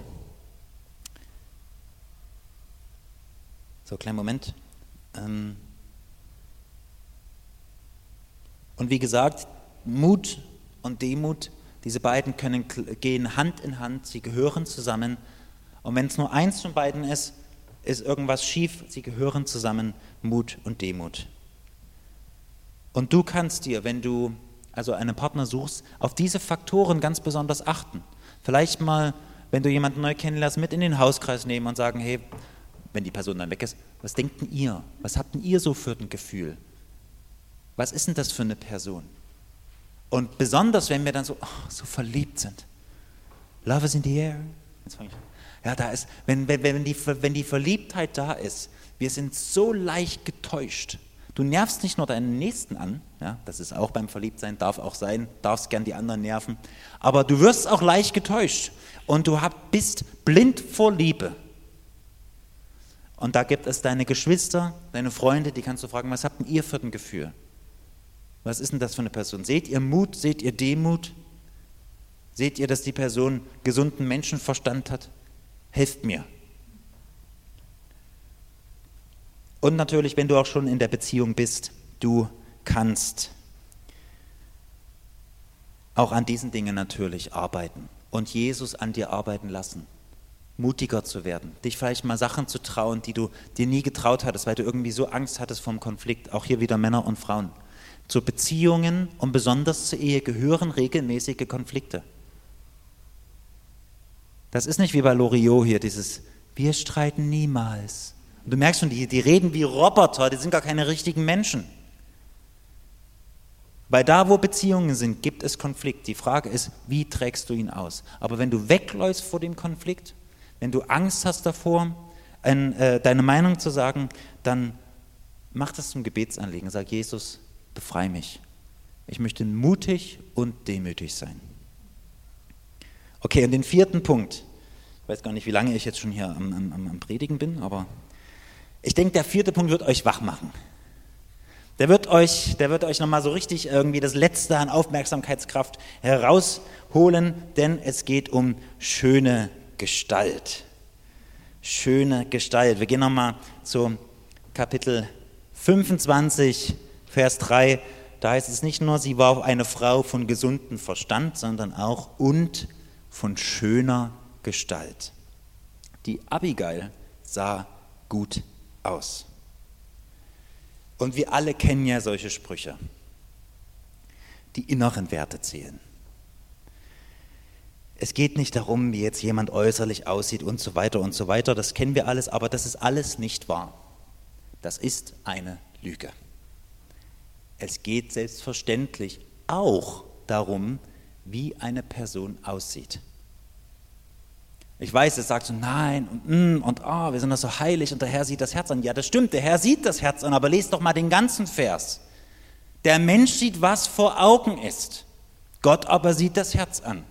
So, kleinen Moment. Ähm und wie gesagt, Mut und Demut, diese beiden können gehen Hand in Hand, sie gehören zusammen. Und wenn es nur eins von beiden ist, ist irgendwas schief, sie gehören zusammen, Mut und Demut. Und du kannst dir, wenn du also einen Partner suchst, auf diese Faktoren ganz besonders achten. Vielleicht mal, wenn du jemanden neu kennenlernst, mit in den Hauskreis nehmen und sagen, hey, wenn die Person dann weg ist, was denkt denn ihr? Was habt denn ihr so für ein Gefühl? Was ist denn das für eine Person? Und besonders, wenn wir dann so, oh, so verliebt sind. Love is in the air. Jetzt fange ich an. Ja, da ist, wenn, wenn, wenn, die, wenn die Verliebtheit da ist, wir sind so leicht getäuscht. Du nervst nicht nur deinen Nächsten an, ja, das ist auch beim Verliebtsein, darf auch sein, darfst gern die anderen nerven, aber du wirst auch leicht getäuscht und du hab, bist blind vor Liebe. Und da gibt es deine Geschwister, deine Freunde, die kannst du fragen, was habt ihr für ein Gefühl? Was ist denn das für eine Person? Seht ihr Mut? Seht ihr Demut? Seht ihr, dass die Person gesunden Menschenverstand hat? Helft mir. Und natürlich, wenn du auch schon in der Beziehung bist, du kannst auch an diesen Dingen natürlich arbeiten. und Jesus an dir arbeiten lassen. Mutiger zu werden, dich vielleicht mal Sachen zu trauen, die du dir nie getraut hattest, weil du irgendwie so Angst hattest vom Konflikt. Auch hier wieder Männer und Frauen. Zu Beziehungen und besonders zur Ehe gehören regelmäßige Konflikte. Das ist nicht wie bei Loriot hier, dieses Wir streiten niemals. Und du merkst schon, die, die reden wie Roboter, die sind gar keine richtigen Menschen. Weil da, wo Beziehungen sind, gibt es Konflikt. Die Frage ist, wie trägst du ihn aus? Aber wenn du wegläufst vor dem Konflikt, wenn du Angst hast davor, ein, äh, deine Meinung zu sagen, dann mach das zum Gebetsanliegen. Sag, Jesus, befreie mich. Ich möchte mutig und demütig sein. Okay, und den vierten Punkt. Ich weiß gar nicht, wie lange ich jetzt schon hier am, am, am Predigen bin, aber ich denke, der vierte Punkt wird euch wach machen. Der wird euch, der wird euch nochmal so richtig irgendwie das Letzte an Aufmerksamkeitskraft herausholen, denn es geht um schöne Gestalt. Schöne Gestalt. Wir gehen nochmal zu Kapitel 25, Vers 3. Da heißt es nicht nur, sie war eine Frau von gesundem Verstand, sondern auch und von schöner Gestalt. Die Abigail sah gut aus. Und wir alle kennen ja solche Sprüche. Die inneren Werte zählen. Es geht nicht darum, wie jetzt jemand äußerlich aussieht und so weiter und so weiter. Das kennen wir alles, aber das ist alles nicht wahr. Das ist eine Lüge. Es geht selbstverständlich auch darum, wie eine Person aussieht. Ich weiß, es sagt so nein und mm, und ah, oh, wir sind doch so heilig und der Herr sieht das Herz an. Ja, das stimmt, der Herr sieht das Herz an, aber lest doch mal den ganzen Vers. Der Mensch sieht, was vor Augen ist. Gott aber sieht das Herz an.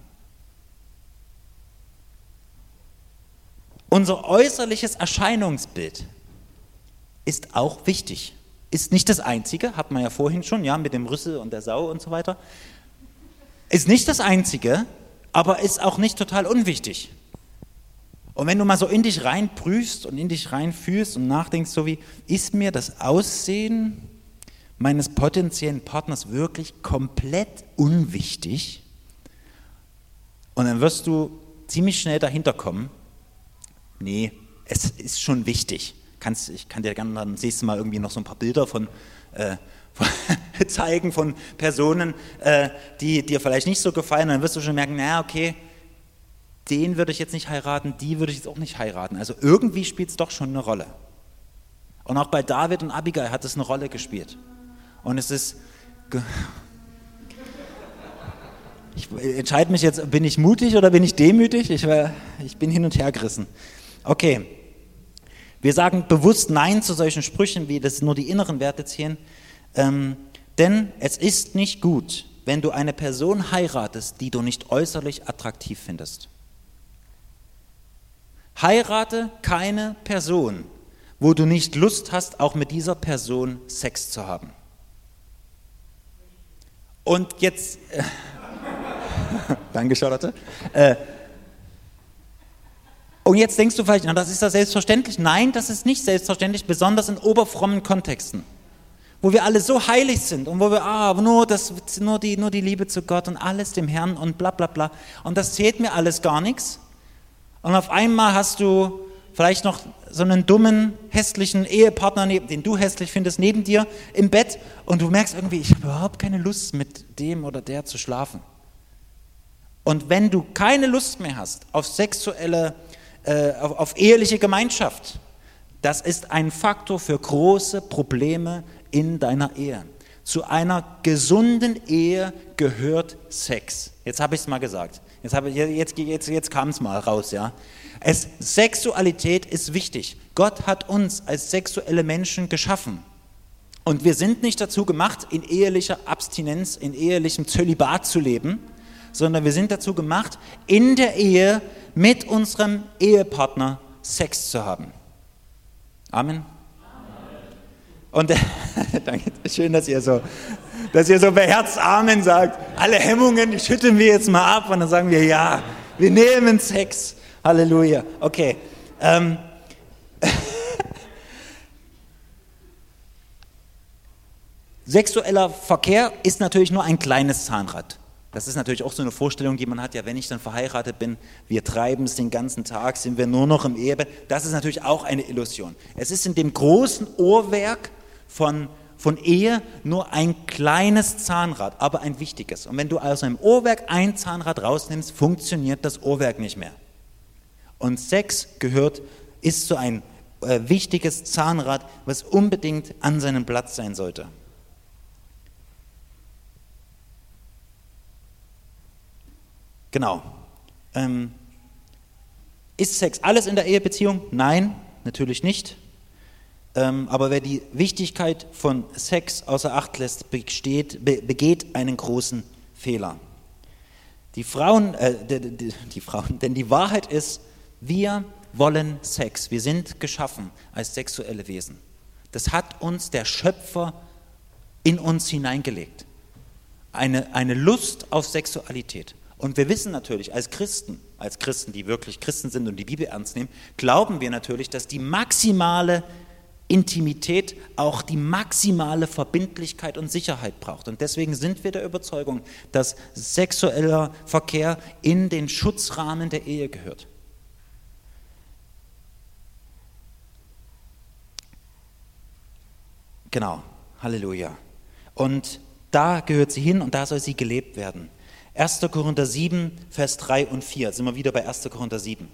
Unser äußerliches Erscheinungsbild ist auch wichtig. Ist nicht das einzige, hat man ja vorhin schon, ja, mit dem Rüssel und der Sau und so weiter. Ist nicht das einzige, aber ist auch nicht total unwichtig. Und wenn du mal so in dich rein prüfst und in dich rein fühlst und nachdenkst, so wie, ist mir das Aussehen meines potenziellen Partners wirklich komplett unwichtig? Und dann wirst du ziemlich schnell dahinter kommen, nee, es ist schon wichtig. Kannst, ich kann dir gerne dann nächstes Mal irgendwie noch so ein paar Bilder von, äh, von zeigen von Personen, äh, die dir vielleicht nicht so gefallen. Dann wirst du schon merken, naja, okay, den würde ich jetzt nicht heiraten, die würde ich jetzt auch nicht heiraten. Also irgendwie spielt es doch schon eine Rolle. Und auch bei David und Abigail hat es eine Rolle gespielt. Und es ist. Ich entscheide mich jetzt, bin ich mutig oder bin ich demütig? Ich, ich bin hin und her gerissen. Okay. Wir sagen bewusst Nein zu solchen Sprüchen, wie das nur die inneren Werte zählen. Ähm, denn es ist nicht gut, wenn du eine Person heiratest, die du nicht äußerlich attraktiv findest. Heirate keine Person, wo du nicht Lust hast, auch mit dieser Person Sex zu haben. Und jetzt, äh, danke Charlotte, äh, und jetzt denkst du vielleicht, na, das ist ja selbstverständlich. Nein, das ist nicht selbstverständlich, besonders in oberfrommen Kontexten, wo wir alle so heilig sind und wo wir, ah, nur, das, nur, die, nur die Liebe zu Gott und alles dem Herrn und bla bla bla. Und das zählt mir alles gar nichts. Und auf einmal hast du vielleicht noch so einen dummen, hässlichen Ehepartner, den du hässlich findest, neben dir im Bett und du merkst irgendwie, ich habe überhaupt keine Lust, mit dem oder der zu schlafen. Und wenn du keine Lust mehr hast auf sexuelle, äh, auf, auf eheliche Gemeinschaft, das ist ein Faktor für große Probleme in deiner Ehe. Zu einer gesunden Ehe gehört Sex. Jetzt habe ich es mal gesagt. Jetzt, jetzt, jetzt, jetzt kam es mal raus, ja. Es, Sexualität ist wichtig. Gott hat uns als sexuelle Menschen geschaffen. Und wir sind nicht dazu gemacht, in ehelicher Abstinenz, in ehelichem Zölibat zu leben, sondern wir sind dazu gemacht, in der Ehe mit unserem Ehepartner Sex zu haben. Amen. Und danke, schön, dass ihr so, dass ihr so beherzt Amen sagt. Alle Hemmungen, schütteln wir jetzt mal ab und dann sagen wir ja, wir nehmen Sex. Halleluja. Okay. Ähm. Sexueller Verkehr ist natürlich nur ein kleines Zahnrad. Das ist natürlich auch so eine Vorstellung, die man hat, ja, wenn ich dann verheiratet bin, wir treiben es den ganzen Tag, sind wir nur noch im Ehebett. Das ist natürlich auch eine Illusion. Es ist in dem großen Uhrwerk von, von Ehe nur ein kleines Zahnrad, aber ein wichtiges. Und wenn du aus einem Uhrwerk ein Zahnrad rausnimmst, funktioniert das Uhrwerk nicht mehr. Und Sex gehört, ist so ein äh, wichtiges Zahnrad, was unbedingt an seinem Platz sein sollte. Genau. Ähm, ist Sex alles in der Ehebeziehung? Nein, natürlich nicht. Ähm, aber wer die Wichtigkeit von Sex außer Acht lässt, besteht, be, begeht einen großen Fehler. Die Frauen, äh, die, die Frauen, denn die Wahrheit ist, wir wollen Sex. Wir sind geschaffen als sexuelle Wesen. Das hat uns der Schöpfer in uns hineingelegt. Eine, eine Lust auf Sexualität. Und wir wissen natürlich, als Christen, als Christen, die wirklich Christen sind und die Bibel ernst nehmen, glauben wir natürlich, dass die maximale Intimität auch die maximale Verbindlichkeit und Sicherheit braucht. Und deswegen sind wir der Überzeugung, dass sexueller Verkehr in den Schutzrahmen der Ehe gehört. Genau, Halleluja. Und da gehört sie hin und da soll sie gelebt werden. 1. Korinther 7, Vers 3 und 4, sind wir wieder bei 1. Korinther 7.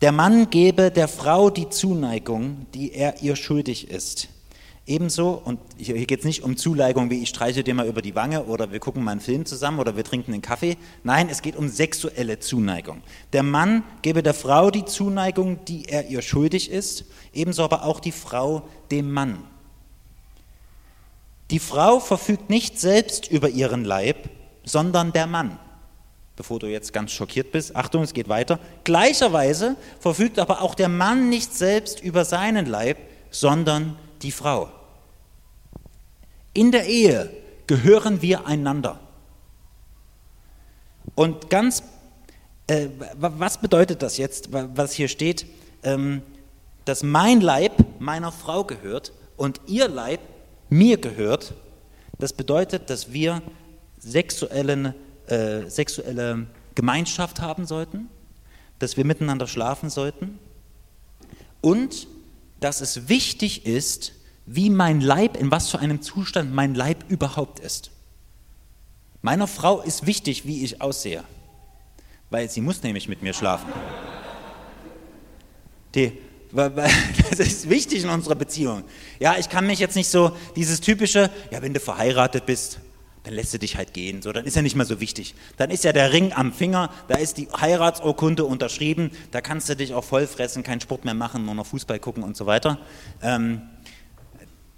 Der Mann gebe der Frau die Zuneigung, die er ihr schuldig ist. Ebenso, und hier, geht es nicht um Zuneigung, wie ich streiche dir mal über die Wange oder wir gucken mal einen Film zusammen oder wir trinken einen Kaffee. Nein, es geht um sexuelle Zuneigung. Der Mann gebe der Frau die Zuneigung, die er ihr schuldig ist, ebenso aber auch die Frau dem Mann. Die Frau verfügt nicht selbst über ihren Leib, sondern der Mann. Bevor du jetzt ganz schockiert bist, Achtung, es geht weiter. Gleicherweise verfügt aber auch der Mann nicht selbst über seinen Leib, sondern die Frau. In der Ehe gehören wir einander. Und ganz, äh, was bedeutet das jetzt, was hier steht, ähm, dass mein Leib meiner Frau gehört und ihr Leib mir gehört? Das bedeutet, dass wir sexuellen, äh, sexuelle Gemeinschaft haben sollten, dass wir miteinander schlafen sollten und dass es wichtig ist, wie mein Leib, in was für einem Zustand mein Leib überhaupt ist. Meiner Frau ist wichtig, wie ich aussehe, weil sie muss nämlich mit mir schlafen. Die, das ist wichtig in unserer Beziehung. Ja, ich kann mich jetzt nicht so, dieses typische, ja, wenn du verheiratet bist, dann lässt du dich halt gehen. So, dann ist ja nicht mehr so wichtig. Dann ist ja der Ring am Finger, da ist die Heiratsurkunde unterschrieben, da kannst du dich auch vollfressen, keinen Sport mehr machen, nur noch Fußball gucken und so weiter. Ähm,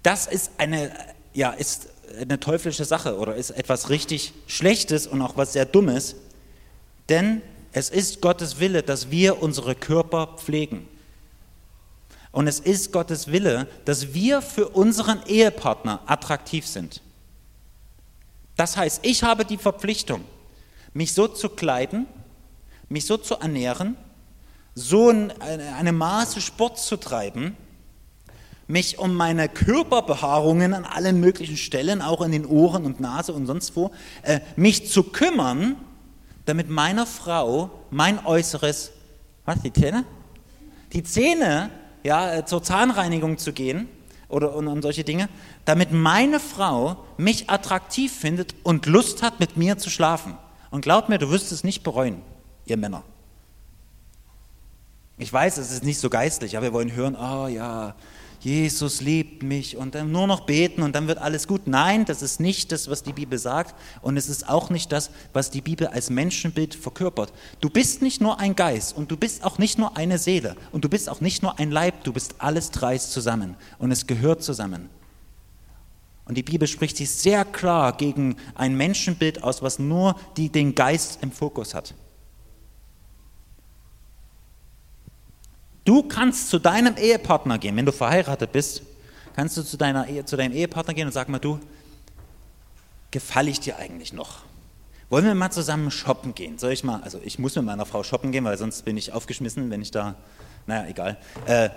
das ist eine, ja, ist eine teuflische Sache oder ist etwas richtig Schlechtes und auch was sehr Dummes, denn es ist Gottes Wille, dass wir unsere Körper pflegen. Und es ist Gottes Wille, dass wir für unseren Ehepartner attraktiv sind. Das heißt, ich habe die Verpflichtung, mich so zu kleiden, mich so zu ernähren, so in eine Maße Sport zu treiben, mich um meine Körperbehaarungen an allen möglichen Stellen, auch in den Ohren und Nase und sonst wo, äh, mich zu kümmern, damit meiner Frau mein Äußeres, was, die Zähne? Die Zähne, ja, äh, zur Zahnreinigung zu gehen oder und, und solche Dinge, damit meine Frau mich attraktiv findet und Lust hat, mit mir zu schlafen. Und glaub mir, du wirst es nicht bereuen, ihr Männer. Ich weiß, es ist nicht so geistlich, aber wir wollen hören, oh ja, Jesus liebt mich und dann nur noch beten und dann wird alles gut. Nein, das ist nicht das, was die Bibel sagt und es ist auch nicht das, was die Bibel als Menschenbild verkörpert. Du bist nicht nur ein Geist und du bist auch nicht nur eine Seele und du bist auch nicht nur ein Leib, du bist alles dreis zusammen und es gehört zusammen. Und die Bibel spricht sich sehr klar gegen ein Menschenbild aus, was nur die, den Geist im Fokus hat. Du kannst zu deinem Ehepartner gehen, wenn du verheiratet bist, kannst du zu, deiner, zu deinem Ehepartner gehen und sag mal, du, gefalle ich dir eigentlich noch? Wollen wir mal zusammen shoppen gehen? Soll ich mal, also ich muss mit meiner Frau shoppen gehen, weil sonst bin ich aufgeschmissen, wenn ich da, naja, egal. Äh,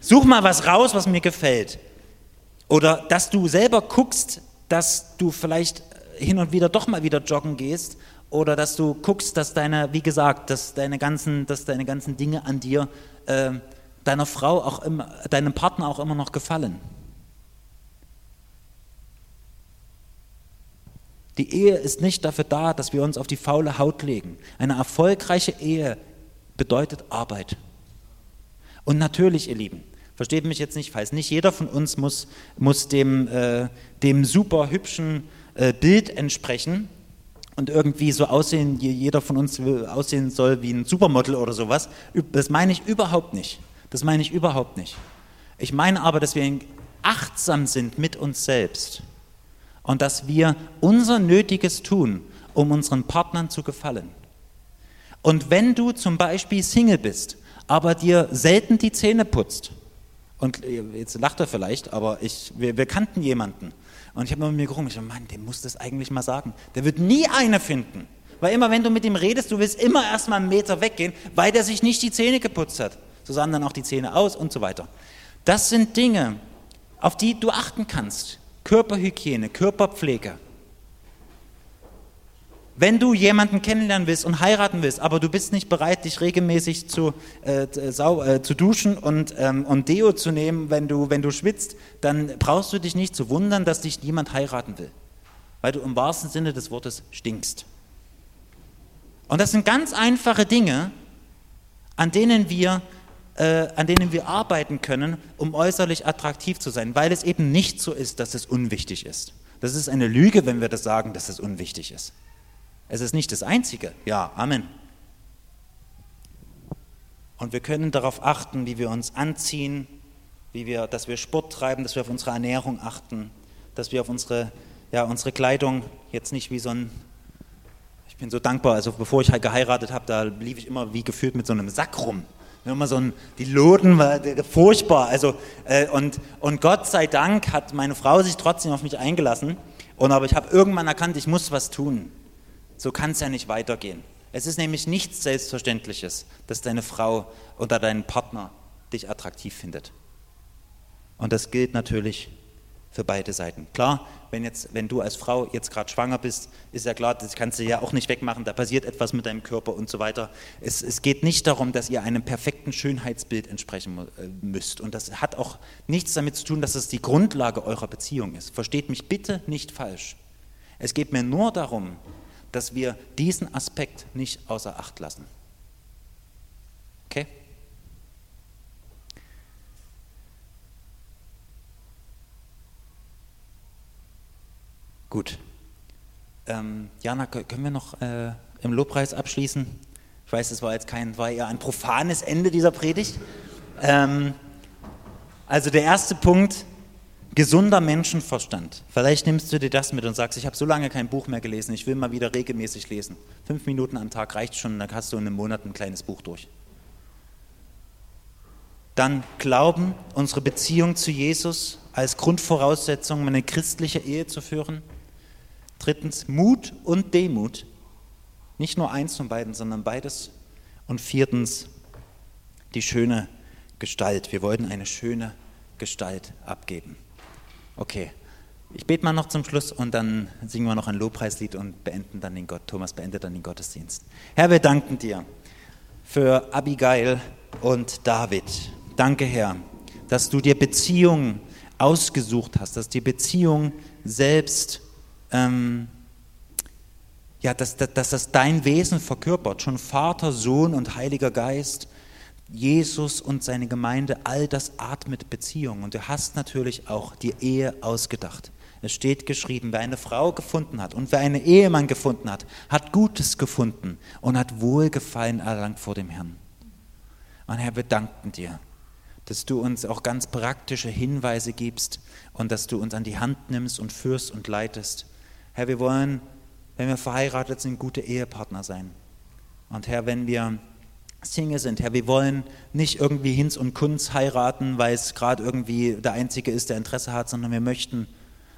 such mal was raus, was mir gefällt. Oder dass du selber guckst, dass du vielleicht hin und wieder doch mal wieder joggen gehst oder dass du guckst, dass deine, wie gesagt, dass deine ganzen, dass deine ganzen Dinge an dir äh, deiner Frau auch immer, deinem Partner auch immer noch gefallen. Die Ehe ist nicht dafür da, dass wir uns auf die faule Haut legen. Eine erfolgreiche Ehe bedeutet Arbeit. Und natürlich, ihr Lieben, versteht mich jetzt nicht falsch, nicht jeder von uns muss, muss dem, äh, dem super hübschen äh, Bild entsprechen und irgendwie so aussehen, jeder von uns aussehen soll wie ein Supermodel oder sowas. Das meine ich überhaupt nicht. Das meine ich überhaupt nicht. Ich meine aber, dass wir achtsam sind mit uns selbst und dass wir unser Nötiges tun, um unseren Partnern zu gefallen. Und wenn du zum Beispiel Single bist, aber dir selten die Zähne putzt, und jetzt lacht er vielleicht, aber ich, wir, wir kannten jemanden, und ich habe mit mir gerungen, ich dachte, Mann, dem muss das eigentlich mal sagen. Der wird nie eine finden. Weil immer, wenn du mit ihm redest, du willst immer erstmal einen Meter weggehen, weil der sich nicht die Zähne geputzt hat. So sahen dann auch die Zähne aus und so weiter. Das sind Dinge, auf die du achten kannst. Körperhygiene, Körperpflege. Wenn du jemanden kennenlernen willst und heiraten willst, aber du bist nicht bereit, dich regelmäßig zu, äh, sau, äh, zu duschen und, ähm, und Deo zu nehmen, wenn du, wenn du schwitzt, dann brauchst du dich nicht zu wundern, dass dich niemand heiraten will, weil du im wahrsten Sinne des Wortes stinkst. Und das sind ganz einfache Dinge, an denen wir äh, an denen wir arbeiten können, um äußerlich attraktiv zu sein, weil es eben nicht so ist, dass es unwichtig ist. Das ist eine Lüge, wenn wir das sagen, dass es unwichtig ist. Es ist nicht das Einzige. Ja, Amen. Und wir können darauf achten, wie wir uns anziehen, wie wir, dass wir Sport treiben, dass wir auf unsere Ernährung achten, dass wir auf unsere, ja, unsere Kleidung jetzt nicht wie so ein, ich bin so dankbar, also bevor ich halt geheiratet habe, da lief ich immer wie gefühlt mit so einem Sack rum. Immer so ein, die Loden war furchtbar. Also, äh, und, und Gott sei Dank hat meine Frau sich trotzdem auf mich eingelassen. Und aber ich habe irgendwann erkannt, ich muss was tun. So kann es ja nicht weitergehen. Es ist nämlich nichts Selbstverständliches, dass deine Frau oder dein Partner dich attraktiv findet. Und das gilt natürlich für beide Seiten. Klar, wenn, jetzt, wenn du als Frau jetzt gerade schwanger bist, ist ja klar, das kannst du ja auch nicht wegmachen, da passiert etwas mit deinem Körper und so weiter. Es, es geht nicht darum, dass ihr einem perfekten Schönheitsbild entsprechen äh, müsst. Und das hat auch nichts damit zu tun, dass es die Grundlage eurer Beziehung ist. Versteht mich bitte nicht falsch. Es geht mir nur darum, dass wir diesen Aspekt nicht außer Acht lassen. Okay? Gut. Ähm, Jana, können wir noch äh, im Lobpreis abschließen? Ich weiß, es war jetzt kein, war eher ein profanes Ende dieser Predigt. Ähm, also der erste Punkt, gesunder Menschenverstand. Vielleicht nimmst du dir das mit und sagst, ich habe so lange kein Buch mehr gelesen, ich will mal wieder regelmäßig lesen. Fünf Minuten am Tag reicht schon, dann hast du in einem Monat ein kleines Buch durch. Dann Glauben, unsere Beziehung zu Jesus als Grundvoraussetzung, um eine christliche Ehe zu führen. Drittens Mut und Demut. Nicht nur eins von beiden, sondern beides. Und viertens die schöne Gestalt. Wir wollten eine schöne Gestalt abgeben. Okay, ich bete mal noch zum Schluss und dann singen wir noch ein Lobpreislied und beenden dann den Gott. Thomas beendet dann den Gottesdienst. Herr, wir danken dir für Abigail und David. Danke, Herr, dass du dir Beziehungen ausgesucht hast, dass die Beziehung selbst ähm, ja, dass, dass, dass das dein Wesen verkörpert, schon Vater, Sohn und Heiliger Geist, Jesus und seine Gemeinde, all das atmet Beziehung. Und du hast natürlich auch die Ehe ausgedacht. Es steht geschrieben, wer eine Frau gefunden hat und wer einen Ehemann gefunden hat, hat Gutes gefunden und hat Wohlgefallen erlangt vor dem Herrn. Und Herr, wir danken dir, dass du uns auch ganz praktische Hinweise gibst und dass du uns an die Hand nimmst und führst und leitest Herr, wir wollen, wenn wir verheiratet sind, gute Ehepartner sein. Und Herr, wenn wir Single sind, Herr, wir wollen nicht irgendwie Hinz und Kunz heiraten, weil es gerade irgendwie der Einzige ist, der Interesse hat, sondern wir möchten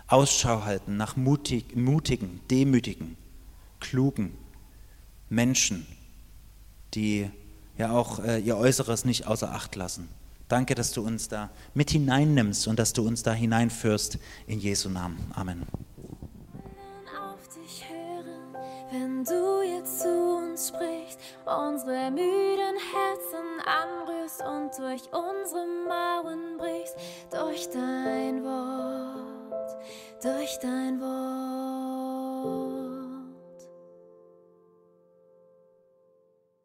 Ausschau halten nach mutig, mutigen, demütigen, klugen Menschen, die ja auch äh, ihr Äußeres nicht außer Acht lassen. Danke, dass du uns da mit hineinnimmst und dass du uns da hineinführst in Jesu Namen. Amen. Wenn du jetzt zu uns sprichst, unsere müden Herzen anrührst und durch unsere Mauern brichst, durch dein Wort, durch dein Wort.